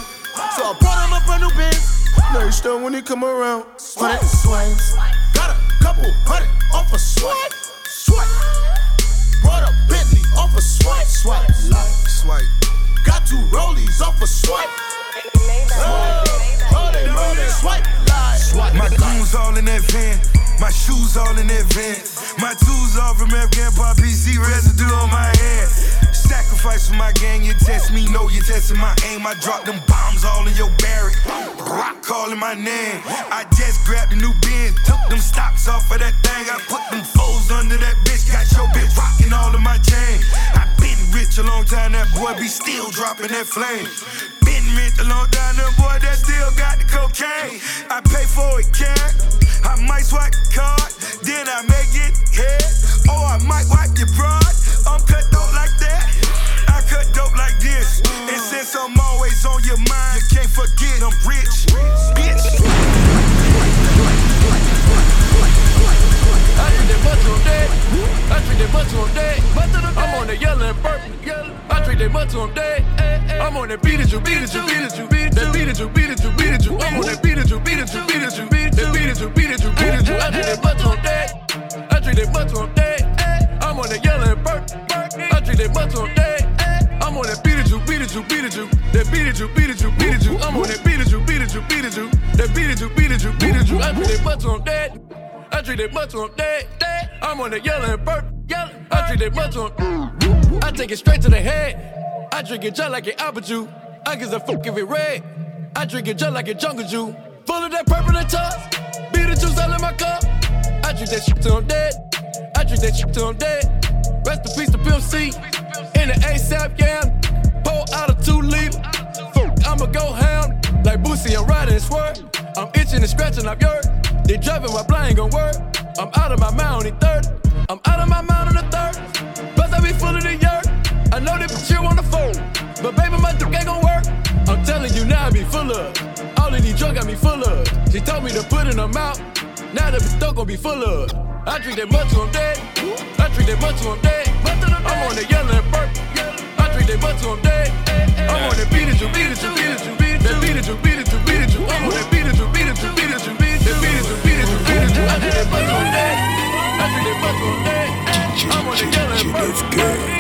So I brought him a brand new Benz. Now he still when he come around. Hundred swipes, got a couple hundred off a swipe, swipe. Brought a Bentley off a swipe, swipe, life, swipe. Got two rollies off a swipe. Oh, holy moly, swipe, swipe. My goons all in that van. My shoes all in van. My tools all from Afghan PC residue on my hand. Sacrifice for my gang, you test me, know you testing my aim. I drop them bombs all in your barrack. Rock calling my name. I just grabbed a new bin, took them stocks off of that thing. I put them foes under that bitch, got your bitch rocking all of my chain. I been rich a long time, that boy be still dropping that flame. Been rich a long time, that boy that still got the cocaine. I pay for it, cash. I might swipe the card, then I may get head. Or I might wipe your pride. I'm cut dope like that. I cut dope like this. And since I'm always on your mind, you can't forget I'm rich. Bitch. That butter on dead. I treat that butter on dead. I'm on the yellow and purple. I treat that butter on dead. I'm on that beat it, you beat it, you beat it, you beat it, beat it, you beat it, you beat it, you. I'm on that beat it, you beat it, you beat it, you beat it, beat it, you beat it, you beat it, you. I treat that butter on dead. I treat that butter on dead. I'm on that yellow and purple. I treat that butter on dead. I'm on that beat it, you beat it, you beat it, you. That beat it, you beat it, you beat it, you. I'm on that beat it, you beat it, you beat it, you. That beat it, you beat it, you beat it, you. I treat that butter on dead. I treat that butter on dead, dead. I'm on that yellow and purple, yellow. I treat that butter on. I take it straight to the head. I drink it just like an apple juice. I give a fuck if it red. I drink it just like a jungle juice. Full of that purple and toss. Beat the juice all in my cup. I drink that shit till I'm dead. I drink that shit till I'm dead. Rest in peace to Pimp C. In the ASAP, yeah. Pour out a two liter. Fuck, I'ma go ham. Like Boosie, I'm riding and swerve. I'm itching and scratching up your. They driving my blind gon' work. I'm out of my mind on the third. I'm out of my mind on the third. Plus I be full of the yurt. I know they put you on the phone. But baby, my dick ain't gon' work. I'm telling you now, I be full of. All of these drugs got me full of. She told me to put in her mouth. Now the bitch gon' be full of. I drink that much till I'm dead. I drink that much till I'm dead. I'm on the yellow and purple. I drink that much till I'm dead. I'm on that beat it, you beat it, you beat it, you beat it, that beat it, you beat it, you beat it, you. I'm on that beat it, you beat it,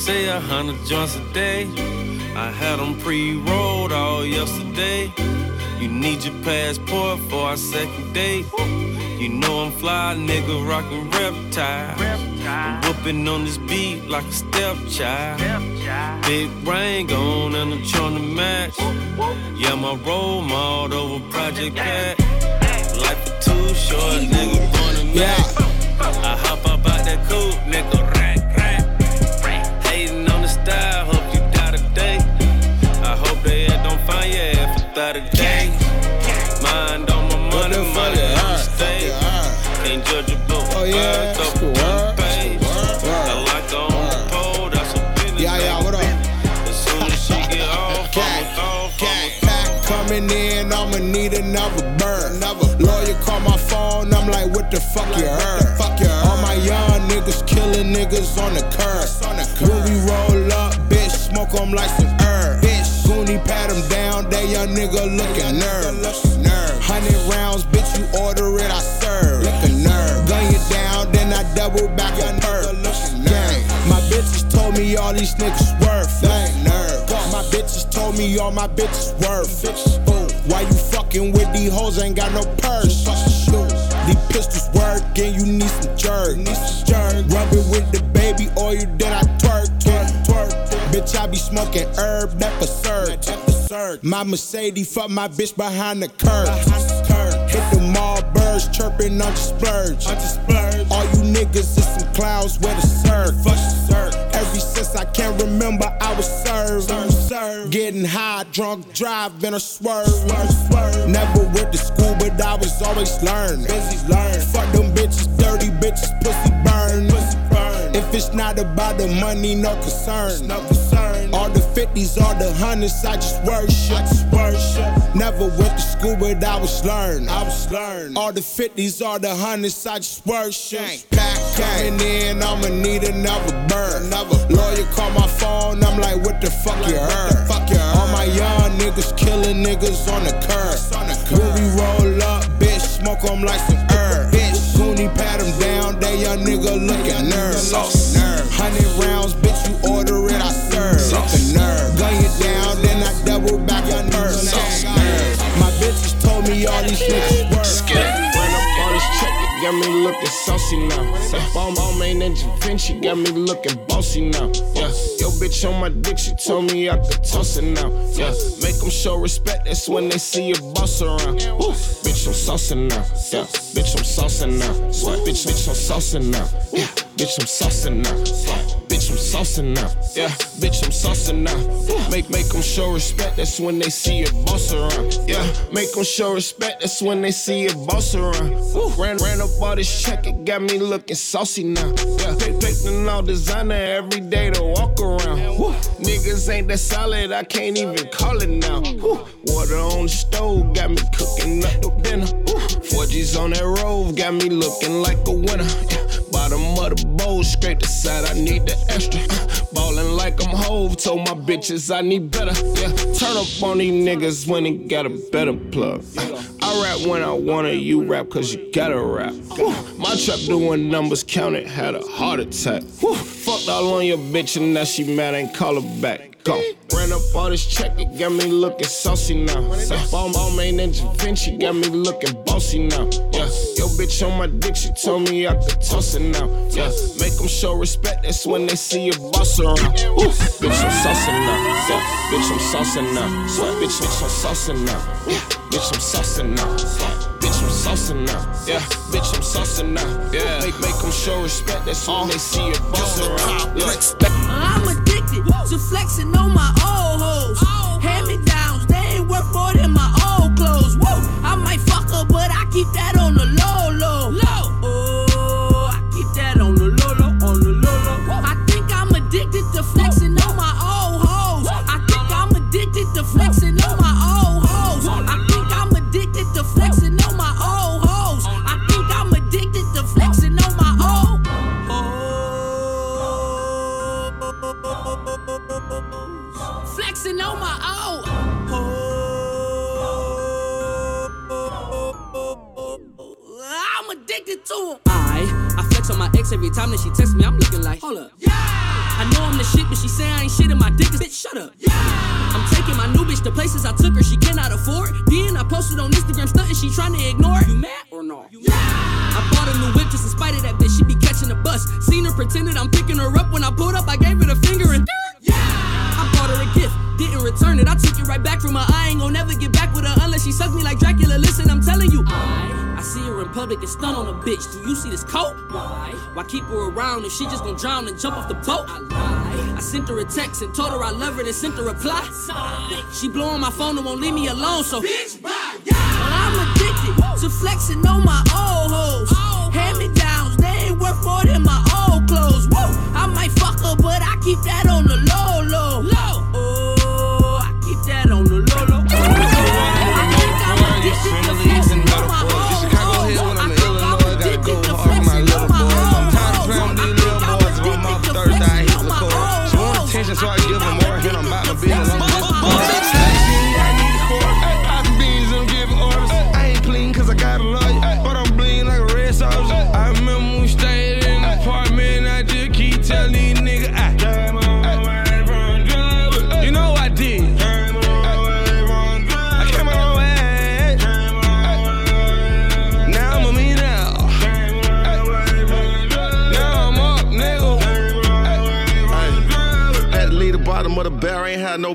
say, a hundred joints a day. I had them pre-rolled all yesterday. You need your passport for our second date. You know I'm fly, nigga, rockin' reptile. I'm whooping on this beat like a stepchild. Big brain gone and I'm trying to match. Yeah, my role model over Project Pat. Life is too short, nigga, wanna match. I hop up out that coupe, nigga, your ass for 30 days. Mind on my money, money on the stage. Can't judge a book Oh, yeah. by a couple one page. I like her on the pole, that's a business. Yeah, yeah, what up? As soon as she get off, I'ma I'ma Coming in, I'ma need another bird. Lawyer call my phone, I'm like, what the fuck you heard? All my young niggas killing niggas on the curb. When we roll up, bitch, smoke 'em like some herb. Goonie pat 'em down, that young nigga looking nervous. Hundred rounds, bitch, you order it, I serve. Nerve. Gun you down, then I double back on. Gang, my bitches told me all these niggas worth. Nerve. My bitches told me all my bitches worth. Why you fucking with these hoes? Ain't got no purse. These pistols working, you. Need some jerk. Rub it with the Bitch, I be smoking herb, that surge. My Mercedes, fuck my bitch behind the curb. Hit the mall birds chirping on the splurge. All you niggas is some clouds where the surf. Ever since I can't remember, I was served. Getting high, drunk, driving a swerve. Never went to school, but I was always learning. Fuck them bitches, dirty bitches, pussy burn. If it's not about the money, no concern. All the 50s, all the hundreds, I just worship. Never went to school, but I was learning. I was learning. All the 50s, all the hundreds, I just worship. Back coming in, I'ma need another bird. Lawyer call my phone, I'm like, what the fuck you heard? fuck you All my young niggas killing niggas on the curb. When we roll up, bitch, smoke 'em like some herb. Bitch, Goonie pat 'em down, that young nigga looking. Nerve. Hundred rounds, bitch, you order it, I then I double back on nerve. Nerve. My bitches told me all these niggas work. Run up all this check, it got me looking saucy now. Ball, Balmain and Da Vinci got me looking bossy now. Yeah, yo bitch on my dick, she told me I could toss it now. Yeah, make them show respect, that's when they see a boss around. Woo. Bitch, I'm saucing now. Yeah, bitch, I'm saucing now. What? Bitch, bitch, I'm saucing now. Yeah, bitch, I'm saucing now. Yeah, bitch, I'm saucing now. Yeah, bitch, I'm saucing now. Make make them show respect, that's when they see a boss around. Yeah, make them show respect, that's when they see a boss around. Woo. Ran ran up all this check, it got me looking saucy now. Yeah, pick picking all designer every day to walk around. Woo. Niggas ain't that solid, I can't even call it now. Woo. Water on the stove, got me cooking up the dinner. Woo. 4G's on that road, got me looking like a winner. Yeah. Bottom of the bowl, scrape the side, I need the extra. Uh, Ballin' like I'm Hove, told my bitches I need better. Yeah, turn up on these niggas when he got a better plug. I rap when I wanna, you rap cause you gotta rap. My trap doing numbers counted, had a heart attack. Whew. Fucked all on your bitch and now she mad, ain't call her back. Go. Ran up all this check, it got me looking saucy now. Balmain and Da Vinci got me looking bossy now. Yeah, yo bitch on my dick, she told me I could toss it now. Yeah, make them show respect, that's when they see a boss around. Woo. Bitch, I'm saucing now. Yeah, bitch, I'm saucing now. Yeah, bitch, bitch, I'm saucing now. Yeah, bitch, I'm saucing now. Bitch, I'm saucing now. Yeah, bitch, I'm saucing now. Yeah, make make them show respect, that's all they see a boss around. Yeah. I'm addicted to flexing on my old hoes. Hand me downs, they ain't worth more than my every time that she texts me. I'm looking like, hold up. Yeah. I know I'm the shit, but she say I ain't shit and my dick is bitch. Shut up. Yeah. I'm taking my new bitch to places I took her she cannot afford. Then I posted on Instagram stunting she trying to ignore. You mad or no? Yeah. I bought a new whip just in spite of that bitch. She be catching a bus. Seen her pretended I'm picking her up. When I pulled up, I gave her the finger and. Yeah. I bought her a gift, didn't return it. I took it right back from her. I ain't gon' never get back with her unless she suck me like Dracula. Listen, I'm telling you. I, her in public and stun on a bitch. Do you see this coat? Why? Why keep her around if she just gon' drown and jump off the boat? I lied. I sent her a text and told her I love her, then sent her a reply. She blowing my phone and won't leave me alone, so. Bitch, bye. Yeah. I'm addicted to flexing on my old hoes. Hand me downs, they ain't worth more than my old clothes. Woo! I might fuck her, but I keep that on the low, low. Low.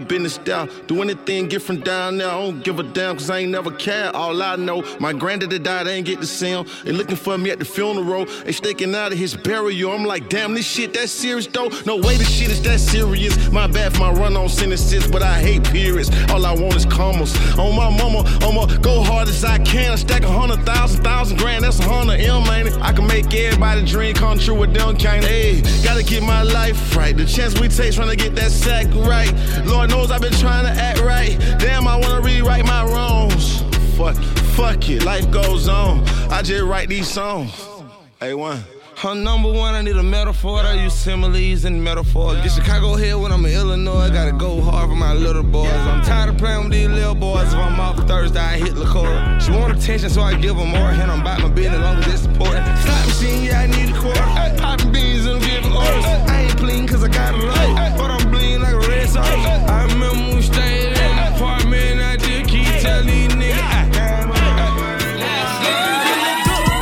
Business there. Do anything different down there, I don't give a damn, cause I ain't never cared. All I know, my granddaddy died, I ain't get to see him. They looking for me at the funeral, they staking out of his burial. I'm like, damn, this shit that serious though? No way this shit is that serious. My bad for my run on sentences, but I hate periods. All I want is commas. On my mama, I'ma go hard as I can. I stack a hundred thousand, thousand grand, that's a hundred M, man. I can make everybody dream come true with them kind hey, gotta get my life right. The chance we take trying to get that sack right. Lord knows I've been trying to act right. Damn, I wanna rewrite my wrongs. Fuck, it, fuck it, life goes on. I just write these songs. Hey, one. Her number one, I need a metaphor. I use similes and metaphors. Get Chicago here when I'm in Illinois. Gotta go hard for my little boys. I'm tired of playing with these little boys. If I'm off Thursday, I hit liquor. She want attention, so I give her more. And I'm about my business long as it's supported. Slot machine, yeah, I need a quarter. Popping beans orders. I ain't clean cause I got a lot. But I'm bleeding like a red soldier. I remember we stayed in the apartment. I just keep telling these niggas. I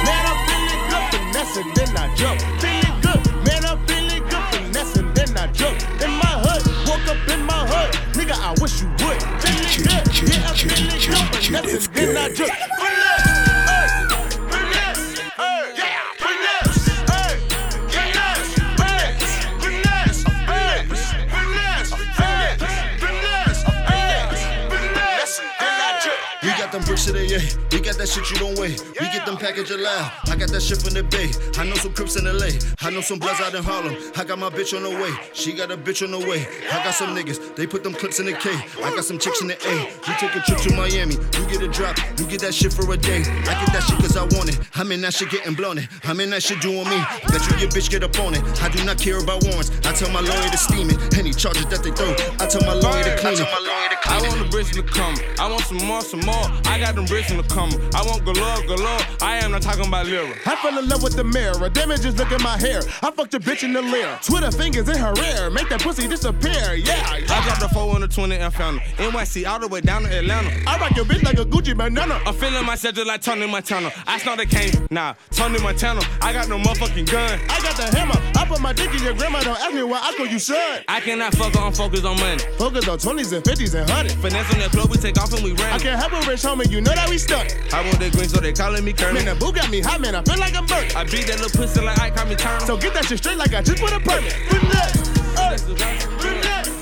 Man, I'm feeling good, finessing, then I jump. Feeling good, man, I'm feeling good, finessing, then I jump. In my hood, woke up in my hood, nigga, I wish you would. Feeling good, yeah, I'm feeling good, finessing, then I jump. Them bricks of the yeah. We got that shit you don't weigh. We get them package loud. I got that shit from the bay. I know some Crips in LA. I know some Bloods out in Harlem. I got my bitch on the way. She got a bitch on the way. I got some niggas. They put them clips in the K. I got some chicks in the A. You take a trip to Miami. You get a drop. You get that shit for a day. I get that shit cause I want it. I'm in that shit getting blown it. I'm in that shit doing me. Bet you your bitch get up on it. I do not care about warrants. I tell my lawyer to steam it. Any charges that they throw. I tell my lawyer to clean it. I want the bricks to come. I want some more, some more. I got them bricks in the come. I want galore, galore. I am not talking about lira. I fell in love with the mirror. Damn it, just look at my hair. I fucked a bitch in the Lear. Twitter fingers in her ear. Make that pussy disappear. Yeah. I dropped a 4 on the 20 and found her. NYC all the way down to Atlanta. I rock your bitch like a Gucci banana. I'm feeling myself just like Tony Montana. I snort the cane, nah, Tony Montana. I got no motherfucking gun. I got the hammer. I put my dick in your grandma. Don't ask me why I call you son. I cannot fuck her, I'm on money. Focus on 20s and 50s and 100s. Finesse on that club, we take off and we run. I can't help a rich homie, you know that we stuck. I want that green, so they calling me Kermit. Man, the boo got me hot, man. I feel like I'm burnt. I beat that little pussy like I call me turn. So get that shit straight like I just put a permit. Hey, finesse, hey,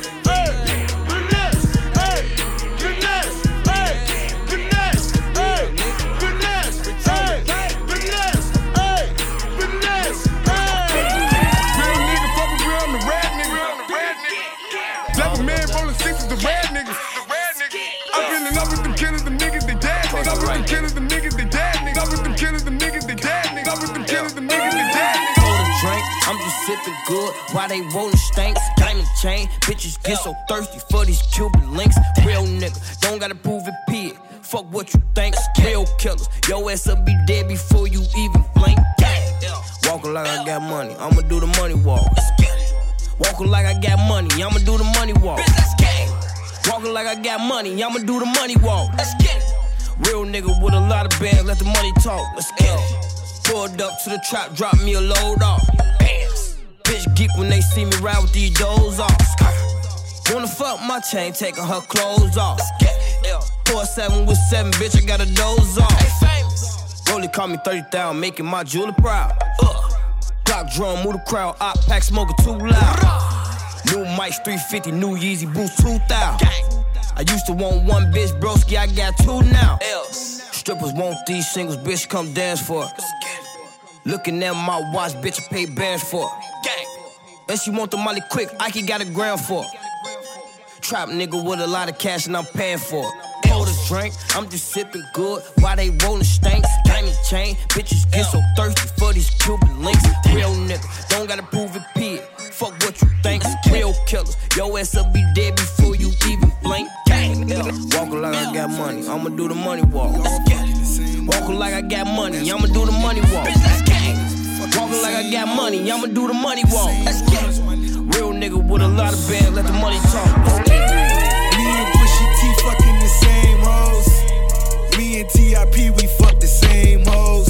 good while they rollin' stanks. Diamond chain, bitches get so thirsty for these Cuban links. Real nigga, don't gotta prove it, pig. Fuck what you think, real killers. Yo ass will be dead before you even blink. Gang. Walking like I got money, I'ma do the money walk. Walkin' like I got money, I'ma do the money walk. Walking like I got money, I'ma do the money walk. Real nigga with a lot of bands, let the money talk. Let's get it. Pulled up to the trap, drop me a load off. Bitch geek when they see me ride with these doors off. Wanna fuck my chain, taking her clothes off. Four seven with seven, bitch, I got a doze off. Rolly call me 30,000, making my jeweler proud. Uh. Clock drum, move the crowd, op pack smoking too loud. New mics 350, new Yeezy boots 2000. I used to want one bitch, broski, I got two now. Strippers want these singles, bitch, come dance for it. Looking at my watch, bitch, I pay bands for it. And she want the money quick, Ike got a gram for it. Trap nigga with a lot of cash and I'm paying for it. Pour the drink, I'm just sipping good while they rolling stank. Diamond chain, bitches get so thirsty for these Cuban links. Real nigga, don't gotta prove it, P. Fuck what you think. Real killers, your ass will be dead before you even blink. Walking like I got money, I'ma do the money walk. Walking like I got money, I'ma do the money walk. Walking like I got money, I'ma do the money walk. Real nigga with a lot of bands, let the money talk. Me and Pusha T fucking the same hoes. Me and TIP, we fuck the same hoes.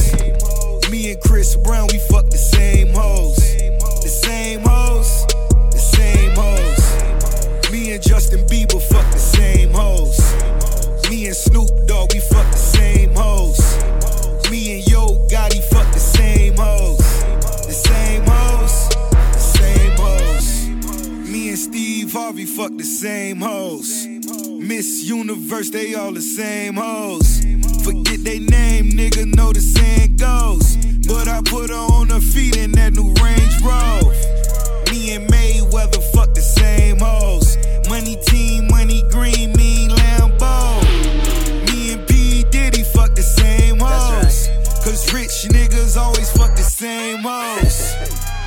Me and Chris Brown, we fuck the same hoes. The same hoes, the same hoes. Me and Justin Bieber fuck the same hoes. Me and Snoop Dogg, we fuck the same hoes. Me and Yo Gotti fuck the same hoes. The same hoes, the same hoes. Me and Steve Harvey fuck the same hoes. Miss Universe, they all the same hoes. Forget they name, nigga, know the saying goes. But I put her on her feet in that new Range Rover. Me and Mayweather fuck the same hoes. Money team, money green, mean Lambo. Me and P. Diddy fuck the same hoes. Cause rich niggas always fuck the same hoes.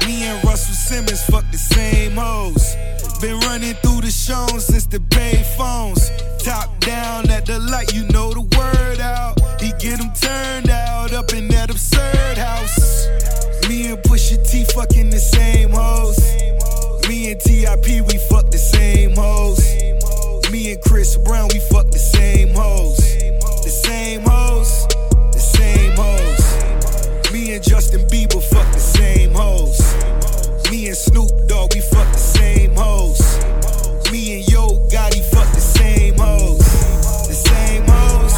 Me and Russell Simmons fuck the same hoes. Been running through the show since the Bay phones. Top down at the light, you know the word out. He get them turned out up in that absurd house. Me and Pusha T fucking the same hoes. Me and TIP, we fuck the same hoes. Me and Chris Brown, we fuck the same hoes. The same hoes, the same hoes. Me and Justin Bieber fuck the same hoes. Me and Snoop Dogg, we fuck the same hoes. Me and Yo Gotti fuck the same hoes. The same hoes,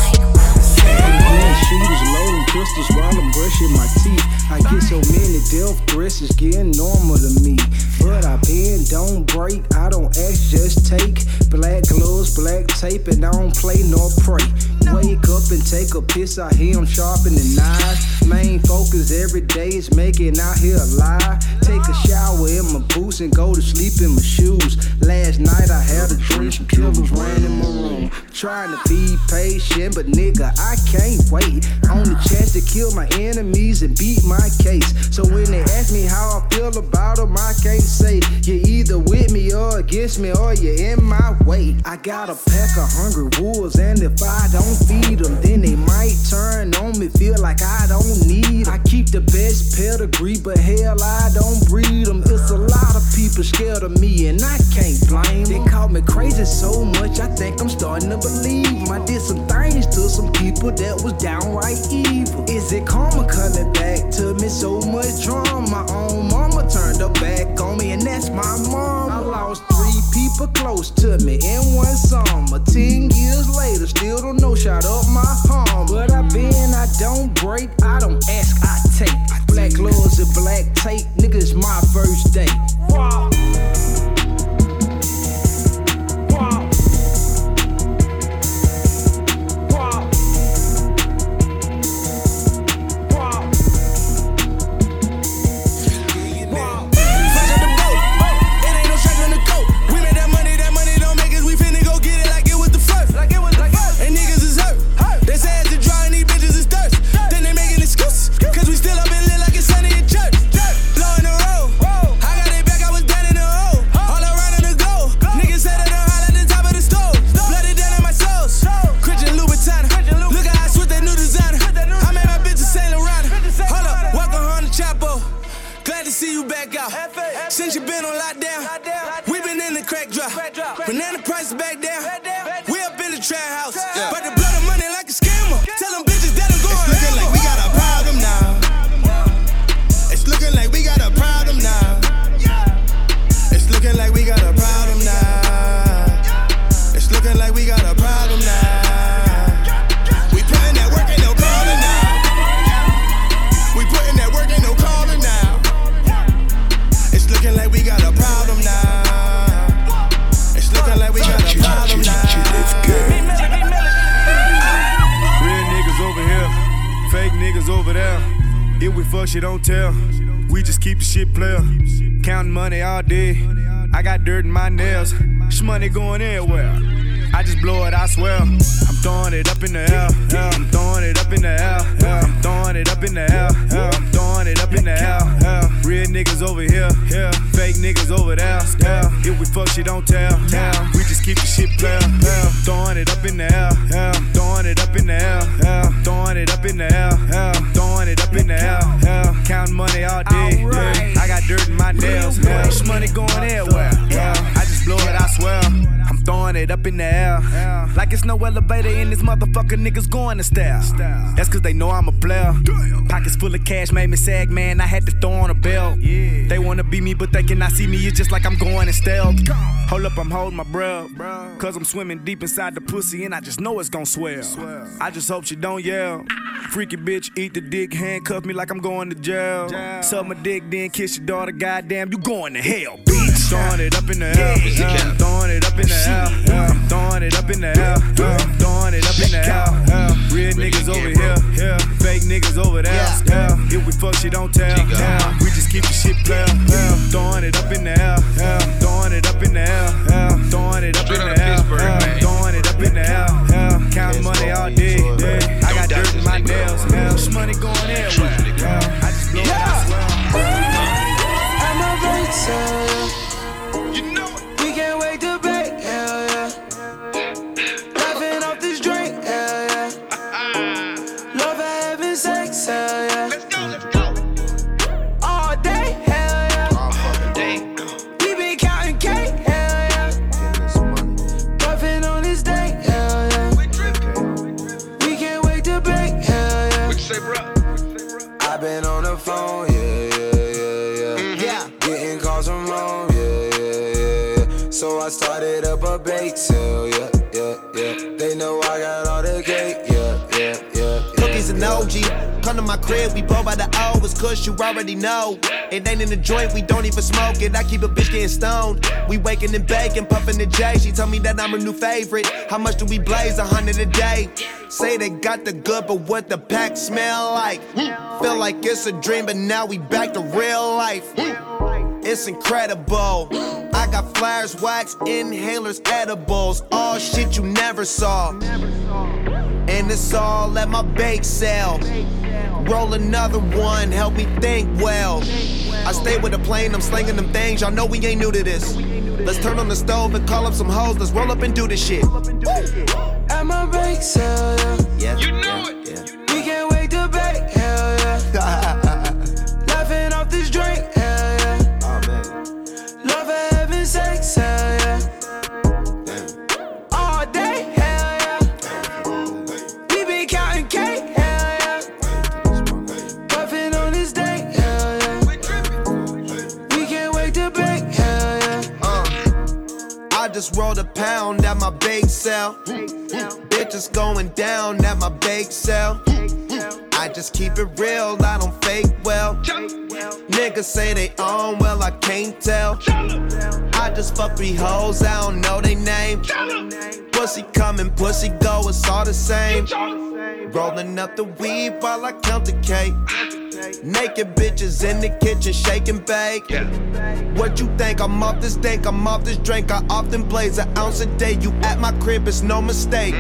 the same hoes. shooters loading pistols while I'm brushing my teeth. I get so many death threats, it's getting normal to me. But I bend, don't break, I don't ask, just take. Tape, and I don't play nor pray. Wake up and take a piss, I hear 'em sharpening knives. Main focus every day is making out here alive. Take a shower in my boots and go to sleep in my shoes. Last night I had a dream, some killers ran in my room. Trying to be patient, but nigga, I can't wait. Only chance to kill my enemies and beat my case. So when they ask me how I feel about them, I can't say you're either with me or against me or you're in my way. I got a pack of hungry wolves, and if I don't feed them, then they might turn on me, feel like I don't need 'em. I keep the best pedigree, but hell, I don't breed them. It's a lot of people scared of me, and I can't blame 'em. They call me crazy so much, I think I'm starting to believe 'em. I did some things to some people that was downright evil. Is it karma coming back to me? So much drama. My own mama turned her back on me, and that's my mom. People close to me in one summer. Ten years later, still don't know, shot up my home. But I been, I don't break, I don't ask, I take. Black gloves and black tape, niggas my first. Wow. Wow. Been on lockdown, keep the shit player. Counting money all day. I got dirt in my nails. This money going everywhere. I just blow it, I swear. I'm throwing it up in the air. I'm throwing it up in the air. I'm throwing it up in the air. I'm throwing it up in the air. Real niggas over here. Fake niggas over there. If we fuck shit, don't tell. We just keep the shit player. Throwing it up in the air. Throwing it up in the air. Throwing it up in the air. It up in the air. Counting money all day. Yeah. I got dirt in my nails. Yeah. Money going everywhere. Yeah. I it, I swear. I'm throwing it up in the air. Like it's no elevator in this motherfucker, niggas going to style. That's cause they know I'm a player. Pockets full of cash made me sag, man. I had to throw on a belt. They wanna be me, but they cannot see me. It's just like I'm going in stealth. Hold up, I'm holding my breath. Cause I'm swimming deep inside the pussy and I just know it's gon' swell. I just hope she don't yell. Freaky bitch, eat the dick, handcuff me like I'm going to jail. Suck my dick, then kiss your daughter, goddamn, you going to hell, bitch. Throwing it up in the air. I'm throwing it up in the air. I'm throwing it up in the air. I'm throwing it up in the air. Real niggas over here. Fake niggas over there. If we fuck shit, don't tell. We just keep the shit player. I'm throwing it up in the air. I'm throwing it up in the air. I'm throwing it up in the air. I'm throwing it up in the air. Yeah. Counting money all day. I got dirt in my nails. Yeah. Money going everywhere. I just blow it, I swear. I'm a break, I've been on the phone, yeah, yeah, yeah, yeah. Mm-hmm. Yeah. Getting calls from home, yeah, yeah, yeah, yeah. So I started up a bake sale, yeah, yeah, yeah. They know I got all the cake, yeah, yeah, yeah. And OG. Come to my crib, we blow by the. It's cause you already know. It ain't in the joint, we don't even smoke it. I keep a bitch getting stoned. We waking and baking, puffing the J. She told me that I'm her new favorite. How much do we blaze? A hundred a day. Say they got the good, but what the pack smell like? Feel like it's a dream, but now we back to real life. It's incredible. I got flares, wax, inhalers, edibles. All shit you never saw. And it's all at my bake sale. Roll another one, help me think well. I stay with a plane, I'm slinging them things. Y'all know we ain't new to this. Let's turn on the stove and call up some hoes. Let's roll up and do this shit. At my bake sale, yeah. Yeah. You know it. We rolled a pound at my bake sale. Bitches going down at my bake sale. I just keep it real, I don't fake well. Niggas say they on, well, I can't tell. I just fuck three hoes, I don't know they name. Pussy coming, pussy go, it's all the same. Rolling up the weed while I count the cake. Naked bitches in the kitchen, shake and bake. What you think? I'm off this dank, I'm off this drink. I often blaze an ounce a day. You at my crib, it's no mistake.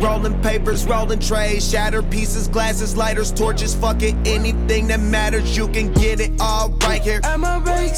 Rolling papers, rolling trays, shattered pieces, glasses, lighters, torches, fuck it, anything that matters, you can get it all right here. At my bake